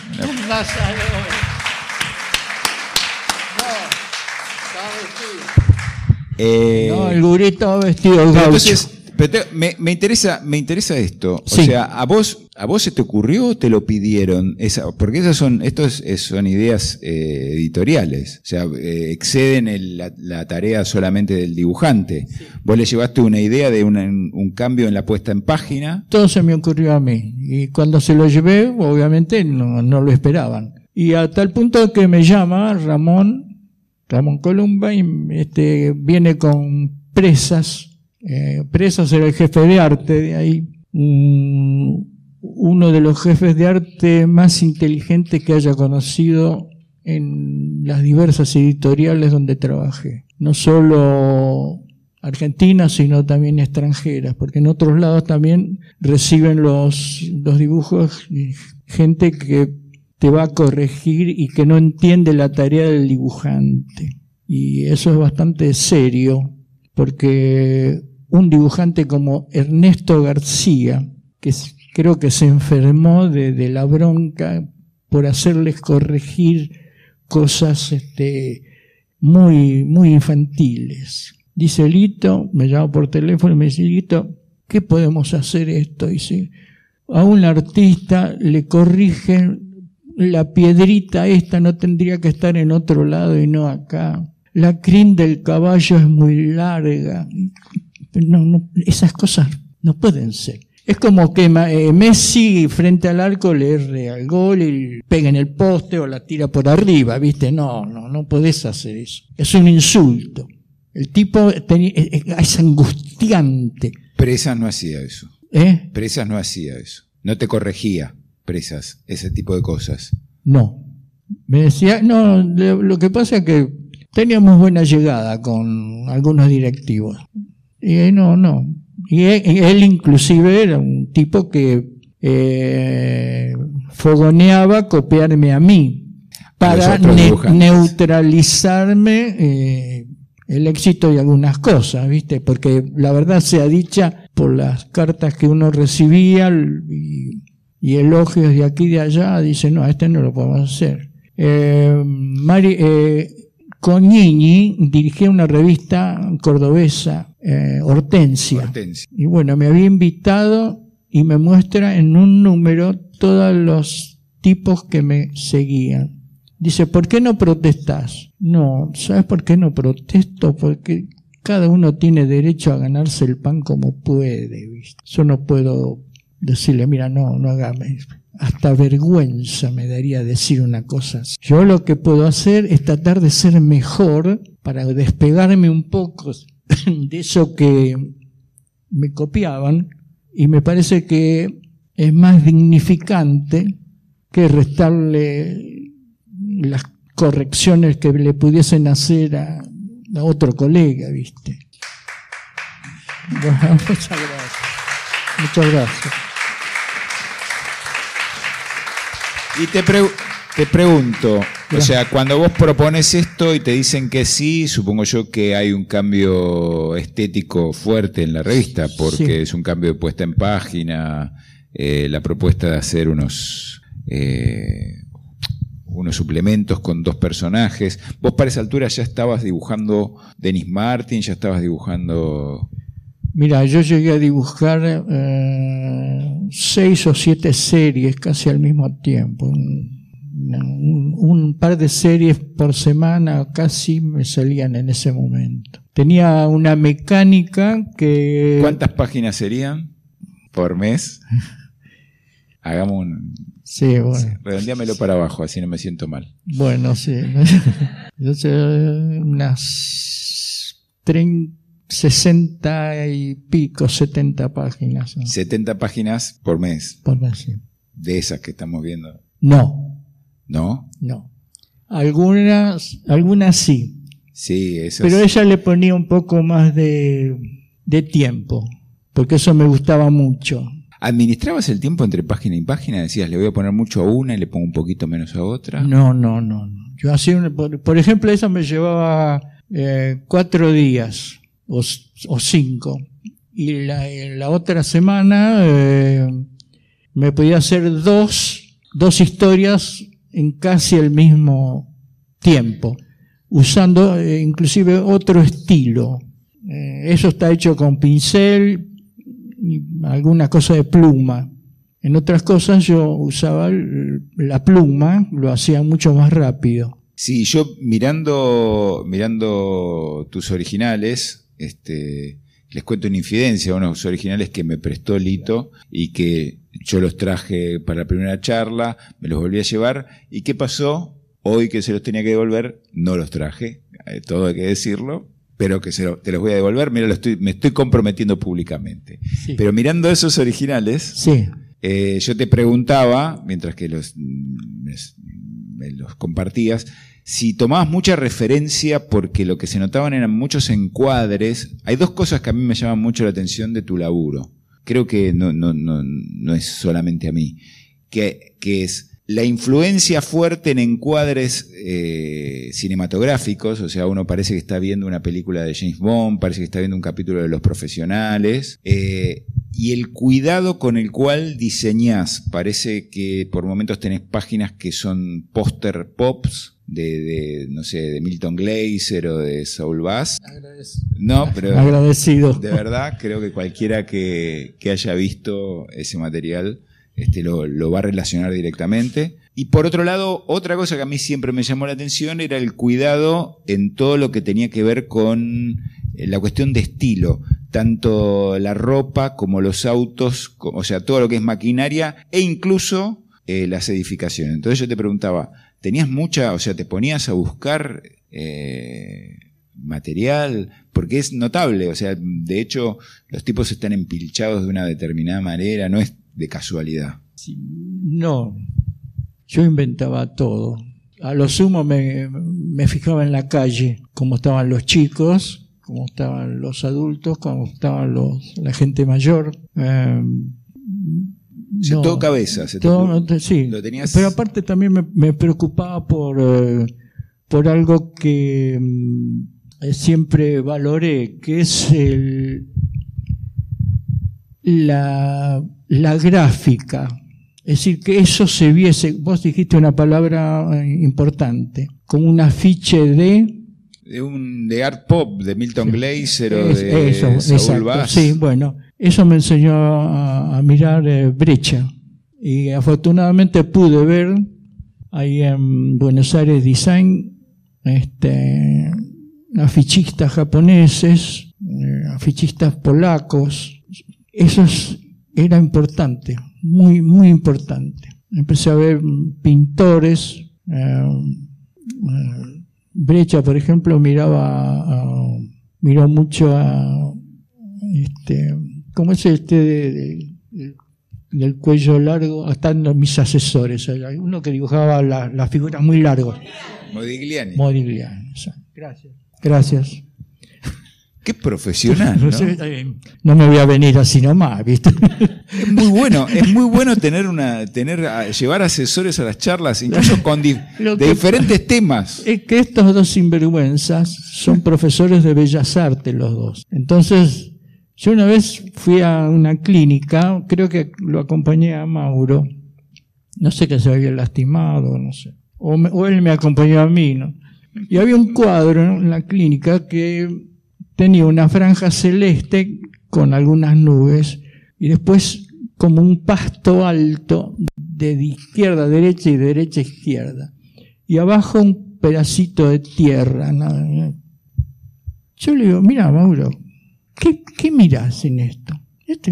Eh, No, el gurito vestido gaucho. entonces, pero te- me, me interesa, me interesa esto. O Sí. sea, a vos, a vos se te ocurrió o te lo pidieron, Esa, porque esas son, esto es- es- son ideas eh, editoriales. O sea, eh, exceden el- la, la tarea solamente del dibujante. Vos le llevaste una idea de una- un cambio en la puesta en página. Todo se me ocurrió a mí. Y cuando se lo llevé, obviamente no, no lo esperaban. Y a tal punto que me llama Ramón, Ramón Columba, y este, viene con presas. Eh, presas era el jefe de arte de ahí. Un- uno de los jefes de arte más inteligentes que haya conocido en las diversas editoriales donde trabajé. No solo argentinas, sino también extranjeras, porque en otros lados también reciben los, los dibujos gente que te va a corregir y que no entiende la tarea del dibujante. Y eso es bastante serio, porque un dibujante como Ernesto García, que creo que se enfermó de, de la bronca por hacerles corregir cosas este, muy, muy infantiles. Dice Lito, me llama por teléfono y me dice, Lito, ¿qué podemos hacer esto? Dice, a un artista le corrigen la piedrita esta no tendría que estar en otro lado y no acá. La crin del caballo es muy larga. No, no, esas cosas no pueden ser. Es como que eh, Messi frente al arco le erre al gol y pega en el poste o la tira por arriba, ¿viste? No, no, no podés hacer eso. Es un insulto. El tipo eh, eh, es angustiante. Presas no hacía eso. ¿Eh? Presas no hacía eso. No te corregía presas, ese tipo de cosas. No. Me decía, no, lo que pasa es que teníamos buena llegada con algunos directivos. Y no, no. Y él, y él inclusive era un tipo que eh, fogoneaba copiarme a mí para ne- neutralizarme eh, el éxito de algunas cosas, ¿viste? Porque la verdad sea dicha por las cartas que uno recibía y, y elogios de aquí y de allá, dice, no, este no lo podemos hacer. Eh, Mari, eh, Cognini dirigía una revista cordobesa, eh, Hortensia. Hortensia. Y bueno, me había invitado y me muestra en un número todos los tipos que me seguían. Dice, ¿por qué no protestás? No, ¿sabes por qué no protesto? Porque cada uno tiene derecho a ganarse el pan como puede. ¿viste? Yo no puedo decirle, mira, no, no hagame. Hasta vergüenza me daría decir una cosa. Yo lo que puedo hacer es tratar de ser mejor para despegarme un poco de eso que me copiaban y me parece que es más dignificante que restarle las correcciones que le pudiesen hacer a, a otro colega, ¿viste? Bueno, muchas gracias. Muchas gracias. Y te, pre- te pregunto, o sea, cuando vos propones esto y te dicen que sí, supongo yo que hay un cambio estético fuerte en la revista, porque Sí. es un cambio de puesta en página, eh, la propuesta de hacer unos, eh, unos suplementos con dos personajes. Vos para esa altura ya estabas dibujando Denis Martin, ya estabas dibujando... Mira, yo llegué a dibujar eh, seis o siete series casi al mismo tiempo. Un, par de series por semana casi me salían en ese momento. Tenía una mecánica que... ¿Cuántas páginas serían por mes? Hagamos un... Sí, bueno. Redondeámelo para abajo, así no me siento mal. Bueno, sí. Entonces, unas 30, 60 y pico, 70 páginas. ¿no? 70 páginas por mes, Por mes, sí. de esas que estamos viendo. No, ¿No? no. Algunas, algunas sí. Sí, esas. Pero ella le ponía un poco más de, de tiempo, porque eso me gustaba mucho. ¿Administrabas el tiempo entre página y página? Decías, le voy a poner mucho a una y le pongo un poquito menos a otra. No, no, no. no. Yo hacía, por, por ejemplo, eso me llevaba eh, cuatro días o, cinco. Y la, otra semana eh, me podía hacer dos, dos historias en casi el mismo tiempo, usando eh, inclusive otro estilo. Eh, eso está hecho con pincel y alguna cosa de pluma. En otras cosas yo usaba la pluma, lo hacía mucho más rápido. Sí, yo mirando, mirando tus originales, este, les cuento una infidencia, unos originales que me prestó Lito y que yo los traje para la primera charla, me los volví a llevar. ¿Y qué pasó? Hoy que se los tenía que devolver, no los traje, eh, todo hay que decirlo, pero que se lo- te los voy a devolver, mira, lo estoy, me estoy comprometiendo públicamente. Sí. Pero mirando esos originales, Sí, eh, yo te preguntaba, mientras que los, mm, me, me los compartías, si tomabas mucha referencia porque lo que se notaban eran muchos encuadres. Hay dos cosas que a mí me llaman mucho la atención de tu laburo. Creo que no, no, no, no es solamente a mí. Que, que es la influencia fuerte en encuadres eh, cinematográficos, o sea, uno parece que está viendo una película de James Bond, parece que está viendo un capítulo de Los Profesionales, eh, y el cuidado con el cual diseñás, parece que por momentos tenés páginas que son póster pops, de, de, no sé, de Milton Glaser o de Saul Bass. No, pero agradecido. de verdad creo que cualquiera que, que haya visto ese material este, lo, lo va a relacionar directamente. Y por otro lado, otra cosa que a mí siempre me llamó la atención era el cuidado en todo lo que tenía que ver con eh, la cuestión de estilo, tanto la ropa como los autos, o sea, todo lo que es maquinaria e incluso eh, las edificaciones. Entonces yo te preguntaba, ¿tenías mucha, o sea, te ponías a buscar eh, material? Porque es notable, o sea, de hecho los tipos están empilchados de una determinada manera, no es de casualidad. No, yo inventaba todo. A lo sumo me, me fijaba en la calle, cómo estaban los chicos, cómo estaban los adultos, cómo estaban los, la gente mayor. Eh, O sea, no, todo cabeza. se te todo- ocurre. sí. Lo tenías- Pero aparte también me, me preocupaba por, eh, por algo que mm, eh, siempre valoré, que es el, la, la gráfica. Es decir, que eso se viese, vos dijiste una palabra eh, importante, como un afiche de... De un de art pop, de Milton Glaser o de eso, exacto. Bass. Sí, bueno, eso me enseñó a, a mirar eh, brecha. Y afortunadamente pude ver ahí en Buenos Aires Design este, afichistas japoneses, eh, afichistas polacos. Eso es- era importante, muy, muy importante. Empecé a ver pintores. eh, eh, Brecha, por ejemplo, miraba, a- miró mucho a, este, ¿cómo es este de- de- de- del cuello largo? Están mis asesores, hay uno que dibujaba la- las figuras muy largas. Modigliani. Modigliani, exacto. Gracias. Gracias. Qué profesional, No, ¿no? sé, eh, no me voy a venir así nomás, ¿viste? Es muy bueno, es muy bueno tener una, tener, a- llevar asesores a las charlas, incluso con di- de diferentes temas. es que estos dos sinvergüenzas son profesores de bellas artes los dos. Entonces, yo una vez fui a una clínica, creo que lo acompañé a Mauro, no sé que se había lastimado, no sé. o, me- o él me acompañó a mí, ¿no? Y había un cuadro en la clínica que tenía una franja celeste con algunas nubes y después como un pasto alto de izquierda a derecha y de derecha a izquierda. Y abajo un pedacito de tierra. Yo le digo, mira Mauro, ¿qué, qué mirás en esto? Esto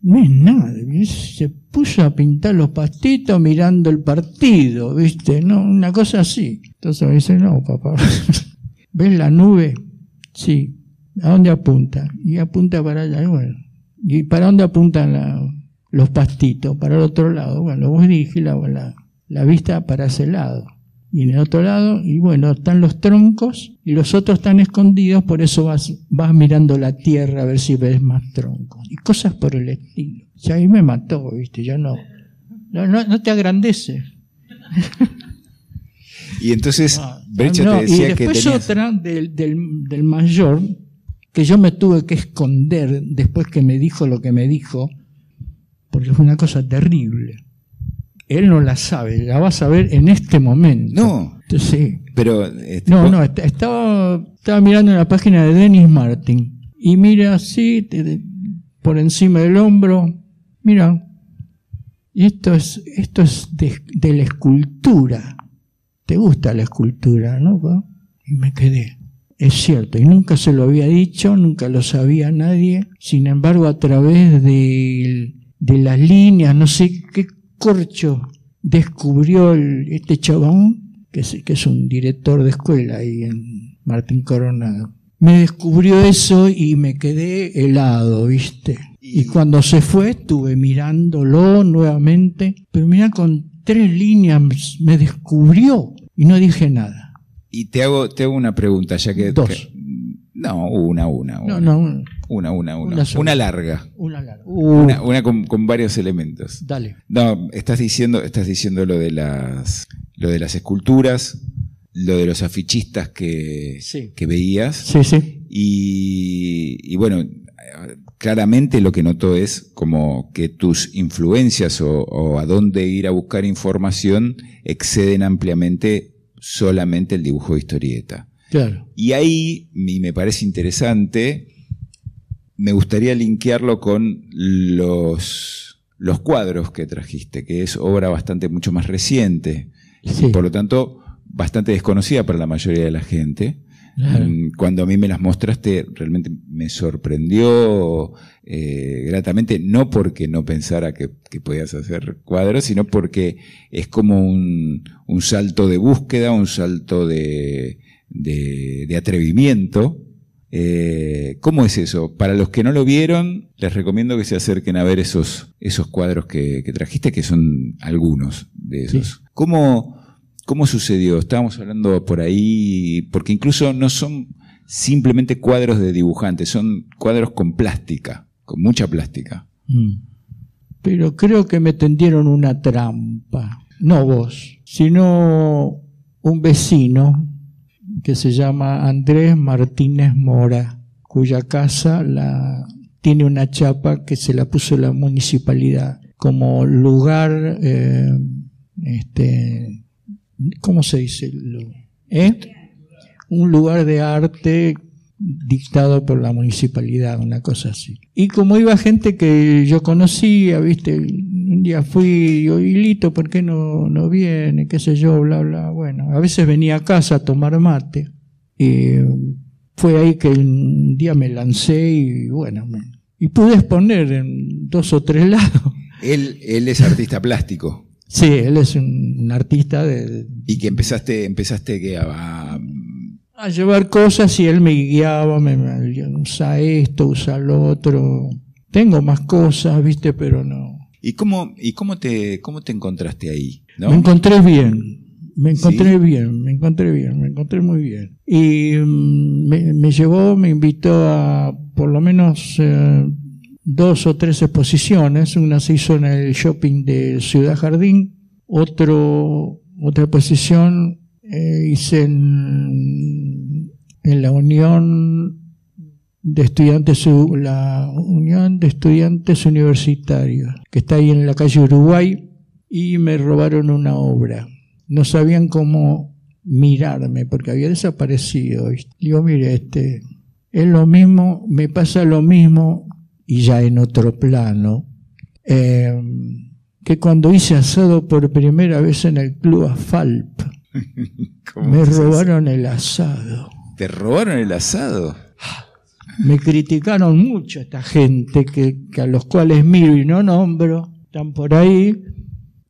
no es nada. Se puso a pintar los pastitos mirando el partido, ¿viste? No, una cosa así. Entonces me dice, no, papá. ¿Ves la nube? Sí. ¿A dónde apunta? Y apunta para allá. Y bueno. ¿Y para dónde apuntan la- los pastitos? Para el otro lado. Bueno, vos dirigís la, la, la vista para ese lado. Y en el otro lado, y bueno, están los troncos y los otros están escondidos, por eso vas, vas mirando la tierra a ver si ves más troncos. Y cosas por el estilo. O sea, ahí me mató, ¿viste? Ya no. No, no, no te agrandece. Y entonces Ah, Brecha no, te decía y que después tenías... otra del, del, del mayor, que yo me tuve que esconder después que me dijo lo que me dijo, porque fue una cosa terrible. Él no la sabe, la va a saber en este momento. No, Entonces, sí. pero... este, No, no, est- estaba, estaba mirando la página de Dennis Martin y mira así, te- te- por encima del hombro, mira, y esto es, esto es de, de la escultura. ¿Te gusta la escultura, no? Y me quedé. Es cierto, y nunca se lo había dicho, nunca lo sabía nadie. Sin embargo, a través de, de las líneas, no sé qué corcho descubrió el- este chabón, que es, que es un director de escuela ahí en Martín Coronado. Me descubrió eso y me quedé helado, ¿viste? Y cuando se fue estuve mirándolo nuevamente, pero mira con tres líneas me descubrió y no dije nada. Y te hago, te hago una pregunta, ya que... Dos. que- no, una, una, una. No, no, una, Una, una, una. Una. Una larga. una larga. Una, una con, con varios elementos. Dale. No, estás diciendo, estás diciendo lo de las, lo de las esculturas, lo de los afichistas que, Sí. que veías. Sí, sí. Y, y bueno, claramente lo que noto es como que tus influencias o, o a dónde ir a buscar información exceden ampliamente solamente el dibujo de historieta. Claro. Y ahí, y me parece interesante, me gustaría linkearlo con los, los cuadros que trajiste, que es obra bastante mucho más reciente, Sí. y por lo tanto bastante desconocida para la mayoría de la gente. Claro. Mm, Cuando a mí me las mostraste, realmente me sorprendió eh, gratamente, no porque no pensara que, que podías hacer cuadros, sino porque es como un, un salto de búsqueda, un salto de, de- de atrevimiento. Eh, ¿Cómo es eso? Para los que no lo vieron, les recomiendo que se acerquen a ver esos, esos cuadros que, que trajiste, que son algunos de esos. Sí. ¿Cómo, ¿Cómo sucedió? Estábamos hablando por ahí, porque incluso no son simplemente cuadros de dibujantes, son cuadros con plástica, con mucha plástica. Mm. Pero creo que me tendieron una trampa. No vos, sino un vecino que se llama Andrés Martínez Mora, cuya casa tiene una chapa que se la puso la municipalidad como lugar, eh, este, ¿cómo se dice? ¿Eh? Un lugar de arte dictado por la municipalidad, una cosa así. Y como iba gente que yo conocía, viste, un día fui, digo, y Lito, ¿por qué no, no viene? qué sé yo, bla, bla. Bueno, a veces venía a casa a tomar mate. Y fue ahí que un día me lancé y bueno, y pude exponer en dos o tres lados. Él, él es artista plástico. Sí, él es un, artista de, Y que empezaste, empezaste que a, llevar cosas y él me guiaba, me, me- usa esto, usa lo otro. Tengo más cosas, viste, pero no. ¿Y cómo, y cómo te, cómo te encontraste ahí? ¿no? Me encontré bien, me encontré ¿Sí? bien, me encontré bien, me encontré muy bien. Y mm, me, me llevó, me invitó a por lo menos eh, dos o tres exposiciones. Una se hizo en el shopping de Ciudad Jardín, otro, otra exposición eh, hice en, en la Unión de Estudiantes, la Unión de Estudiantes Universitarios, que está ahí en la calle Uruguay, y me robaron una obra. no sabían cómo mirarme porque había desaparecido. Digo, mire, este, es lo mismo, me pasa lo mismo y ya en otro plano, eh, que cuando hice asado por primera vez en el club Asfalp, ¿Cómo me robaron el asado. ¿Te robaron el asado? Me criticaron mucho esta gente que, que a los cuales miro y no nombro, están por ahí.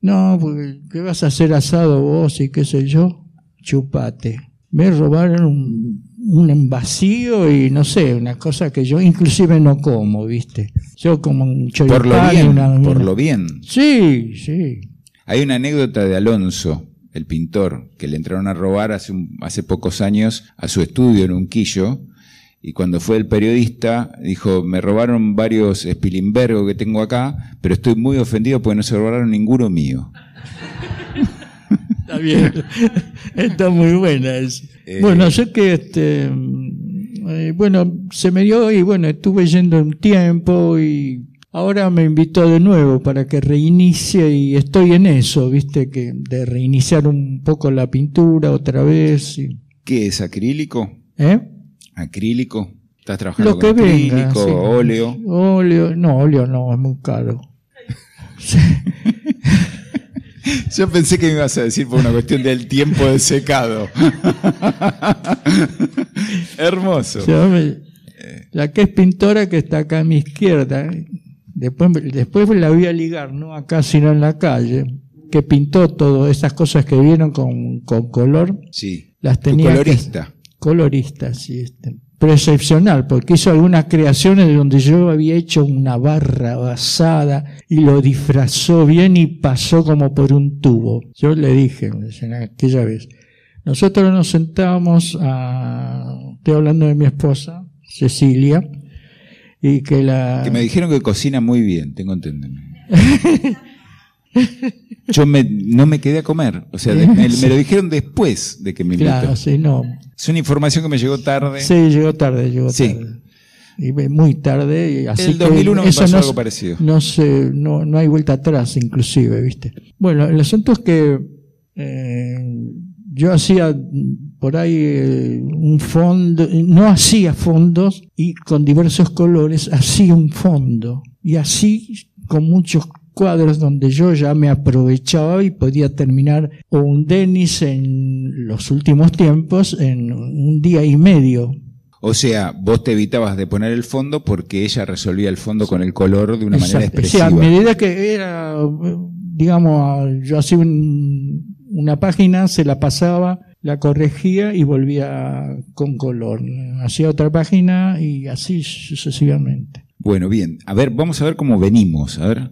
No, porque ¿qué vas a hacer asado vos y qué sé yo? Chupate. Me robaron un, un vacío y no sé, una cosa que yo inclusive no como, ¿viste? Yo como un Por lo bien, una- por lo bien. Sí, sí. Hay una anécdota de Alonso, el pintor, que le entraron a robar hace, un- hace pocos años a su estudio en Unquillo, y cuando fue el periodista, dijo, me robaron varios Spilimbergo que tengo acá, pero estoy muy ofendido porque no se robaron ninguno mío. Está bien. Está muy buena. Eh, bueno, yo que este eh, bueno, se me dio y bueno, estuve yendo un tiempo y ahora me invitó de nuevo para que reinicie y estoy en eso, viste, que de reiniciar un poco la pintura otra vez. y- ¿Qué es acrílico? ¿eh? ¿Acrílico? ¿Estás trabajando Lo que con venga. acrílico, sí. óleo? Óleo, no, óleo no, es muy caro. Yo pensé que me ibas a decir por una cuestión del tiempo de secado. Hermoso. Me- la que es pintora que está acá a mi izquierda, después, después la voy a ligar, no acá sino en la calle, que pintó todas esas cosas que vieron con, con color, Sí. las Tu tenía que- colorista. colorista, sí, este, pero excepcional, porque hizo algunas creaciones donde yo había hecho una barra basada y lo disfrazó bien y pasó como por un tubo. Yo le dije en aquella vez, nosotros nos sentábamos a, estoy hablando de mi esposa, Cecilia, y que la... Que me dijeron que cocina muy bien, tengo entendido. Yo me, no me quedé a comer. O sea, de- me, me lo dijeron después de que me invitó. Claro, sí, no. Es una información que me llegó tarde. Sí, llegó tarde, llegó Sí. tarde. Y muy tarde. Así el 2001 que me pasó no algo parecido. No, se, no, no hay vuelta atrás, inclusive, ¿viste? Bueno, el asunto es que eh, yo hacía por ahí eh, un fondo, no hacía fondos y con diversos colores hacía un fondo. Y así con muchos cuadros donde yo ya me aprovechaba y podía terminar un Denis en los últimos tiempos en un día y medio. O sea, vos te evitabas de poner el fondo porque ella resolvía el fondo con el color de una manera expresiva. Sí, a medida que era, digamos, yo hacía un- una página, se la pasaba, la corregía y volvía con color. Hacía otra página y así sucesivamente. Bueno, bien. A ver, vamos a ver cómo venimos. A ver,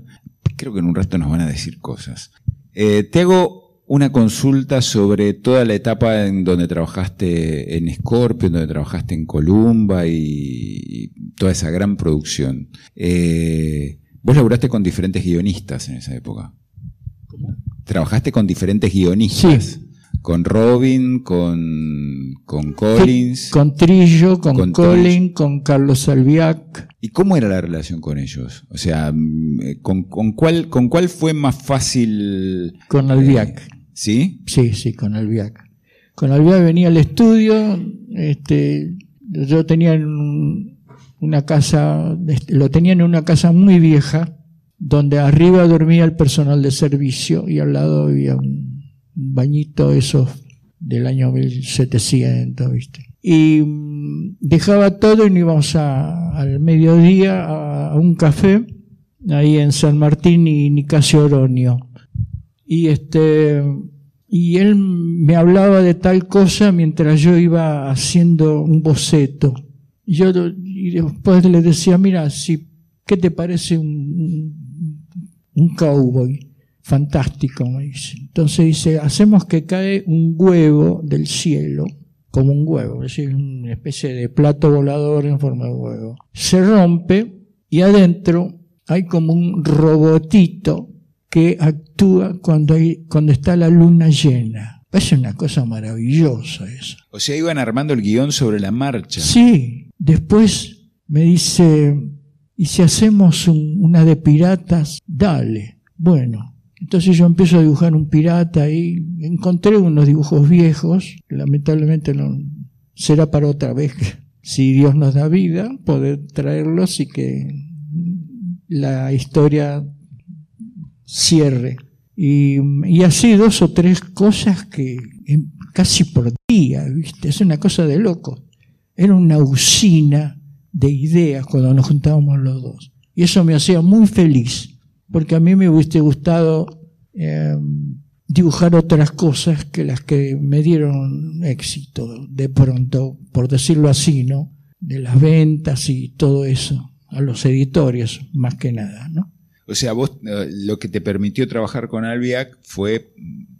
creo que en un rato nos van a decir cosas. Eh, te hago una consulta sobre toda la etapa en donde trabajaste en Scorpio, en donde trabajaste en Columba y, toda esa gran producción. Eh, vos laburaste con diferentes guionistas en esa época. Trabajaste con diferentes guionistas. Sí. Con Robin, con, con Collins. Con Trillo, con, Con Colin, con Carlos Albiac. ¿Y cómo era la relación con ellos? O sea, ¿con, con cuál, ¿con cuál fue más fácil? Con Albiac. eh, ¿Sí? Sí, sí, con Albiac. Con Albiac venía al estudio, este, yo tenía en un- una casa, este, lo tenía en una casa muy vieja, donde arriba dormía el personal de servicio y al lado había un bañito esos del año 1700, ¿viste? Y mm, dejaba todo y nos íbamos a- al mediodía a, a un café ahí en San Martín y Nicasio Oronio. Y este y él me hablaba de tal cosa mientras yo iba haciendo un boceto. Y yo y después le decía, mira, si, ¿qué te parece un, un, cowboy? Fantástico, me dice. Entonces dice, hacemos que cae un huevo del cielo, como un huevo, es decir, una especie de plato volador en forma de huevo. Se rompe y adentro hay como un robotito que actúa cuando, hay, cuando está la luna llena. Parece una cosa maravillosa eso. O sea, iban armando el guion sobre la marcha. Sí, después me dice, ¿y si hacemos un- una de piratas? Dale. Bueno, Entonces yo empiezo a dibujar un pirata y encontré unos dibujos viejos, lamentablemente no será para otra vez, si Dios nos da vida, poder traerlos y que la historia cierre. Y, y así dos o tres cosas que casi por día, ¿viste? Es una cosa de loco. Era una usina de ideas cuando nos juntábamos los dos. Y eso me hacía muy feliz, porque a mí me hubiese gustado eh, dibujar otras cosas que las que me dieron éxito de pronto, por decirlo así, ¿no? De las ventas y todo eso, a los editores más que nada, ¿no? O sea, vos eh, lo que te permitió trabajar con Albiac fue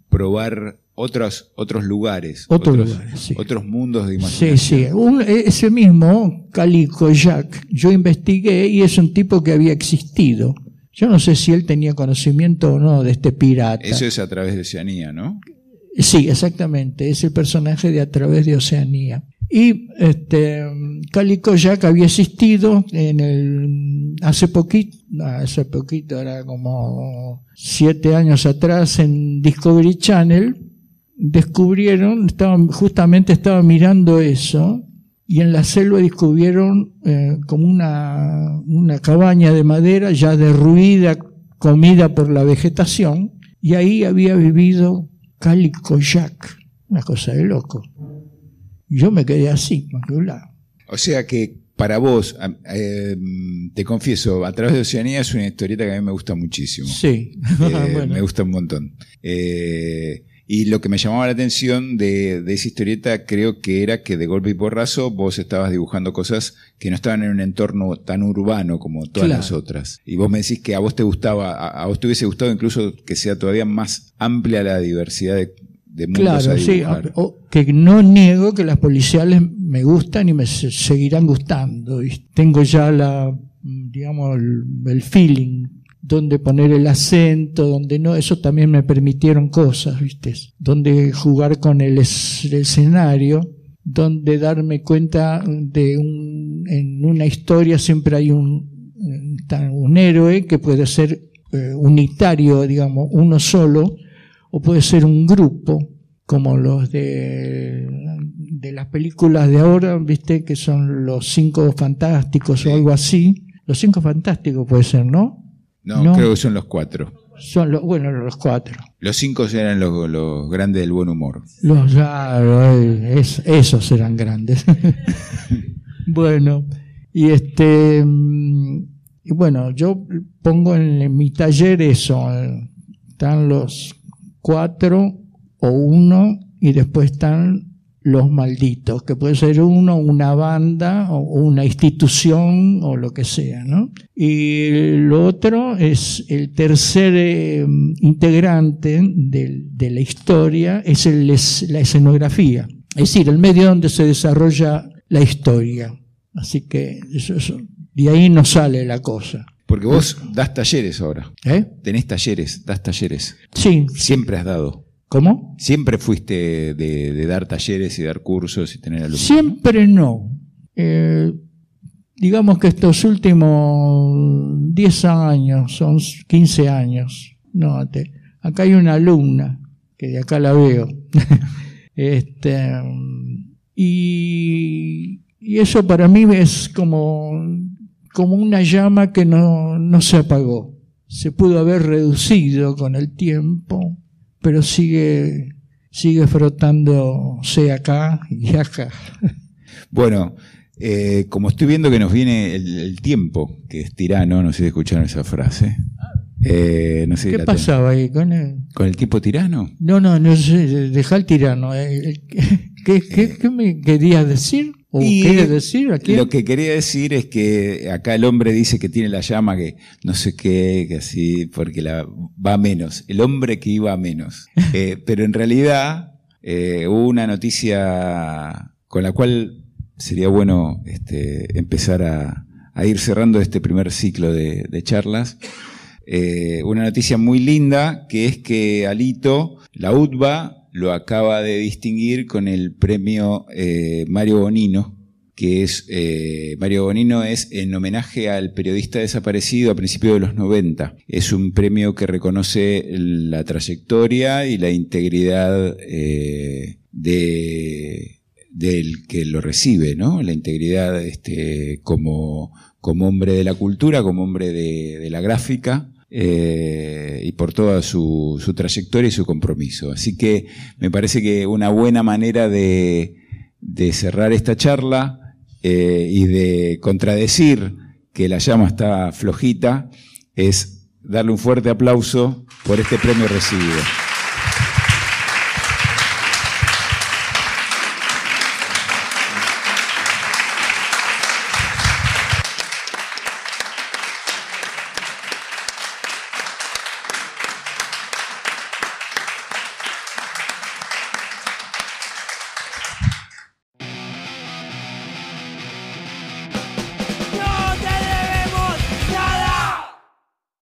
probar otros, otros lugares, otros, lugares, sí. otros mundos de imaginación. Sí, sí. Un, ese mismo, Calico Jack, yo investigué y es un tipo que había existido. Yo no sé si él tenía conocimiento o no de este pirata. Eso es a través de Oceanía, ¿no? Sí, exactamente. Es el personaje de a través de Oceanía. Y este, Calico Jack había existido en el, hace poquito, hace poquito, era como siete años atrás en Discovery Channel, descubrieron, estaban, justamente estaba mirando eso, y en la selva descubrieron eh, como una, una cabaña de madera ya derruida, comida por la vegetación, y ahí había vivido Calico Jack, una cosa de loco. Yo me quedé así, lado. O sea que para vos, eh, te confieso, a través de Oceanía es una historieta que a mí me gusta muchísimo. Sí, eh, me gusta un montón. Eh, y lo que me llamaba la atención de, esa historieta creo que era que de golpe y porrazo vos estabas dibujando cosas que no estaban en un entorno tan urbano como todas las otras. Y vos me decís que a vos te gustaba, a, vos te hubiese gustado incluso que sea todavía más amplia la diversidad de, de mundos claro, sí, que no niego que las policiales me gustan y me seguirán gustando. Y tengo ya la, digamos, el feeling donde poner el acento, donde no, eso también me permitieron cosas, ¿viste? Donde jugar con el, escenario, donde darme cuenta de un, en una historia siempre hay un, un héroe que puede ser eh, unitario, digamos, uno solo, o puede ser un grupo, como los de, de las películas de ahora, ¿viste? Que son los cinco fantásticos o algo así. Los cinco fantásticos puede ser, ¿no? No, creo que son los cuatro. Son los, bueno, los cuatro. Los cinco eran los, grandes del buen humor. Los, esos eran grandes. bueno, y este, y bueno, yo pongo en, mi taller eso. Están los cuatro o uno y después están los malditos, que puede ser uno, una banda o una institución o lo que sea, ¿no? Y lo otro es el tercer eh, integrante de, la historia, es, el, la escenografía, es decir, el medio donde se desarrolla la historia. Así que eso, de ahí no sale la cosa. Porque vos das talleres ahora. ¿Eh? Tenés talleres, das talleres. Sí. Siempre has dado. ¿Cómo? ¿Siempre fuiste de, dar talleres y dar cursos y tener alumnos? Siempre no. Eh, digamos que estos últimos 10 años, son 15 años, no, acá hay una alumna, que de acá la veo, este, y, y, eso para mí es como, como una llama que no, no se apagó, se pudo haber reducido con el tiempo, pero sigue, sigue frotándose acá y acá. Bueno, eh, como estoy viendo que nos viene el, tiempo, que es tirano, no sé si escucharon esa frase. Eh, no sé ¿Qué pasaba ahí con el... ¿Con el tipo tirano? No, no, no sé, deja el tirano. Eh, ¿Qué, qué, qué me querías decir? Decir Lo que quería decir es que acá el hombre dice que tiene la llama que no sé qué, que así, porque la, va a menos. El hombre que iba a menos. Eh, pero en realidad eh, hubo una noticia con la cual sería bueno este, empezar a, ir cerrando este primer ciclo de, charlas. Eh, una noticia muy linda que es que Alito, la UTBA, lo acaba de distinguir con el premio eh, Mario Bonino, que es eh, Mario Bonino, es en homenaje al periodista desaparecido a principios de los 90. Es un premio que reconoce la trayectoria y la integridad eh, de, del que lo recibe, ¿no? La integridad este, como, como hombre de la cultura, como hombre de, la gráfica. Eh, y por toda su, su trayectoria y su compromiso. Así que me parece que una buena manera de, cerrar esta charla eh, y de contradecir que la llama está flojita es darle un fuerte aplauso por este premio recibido.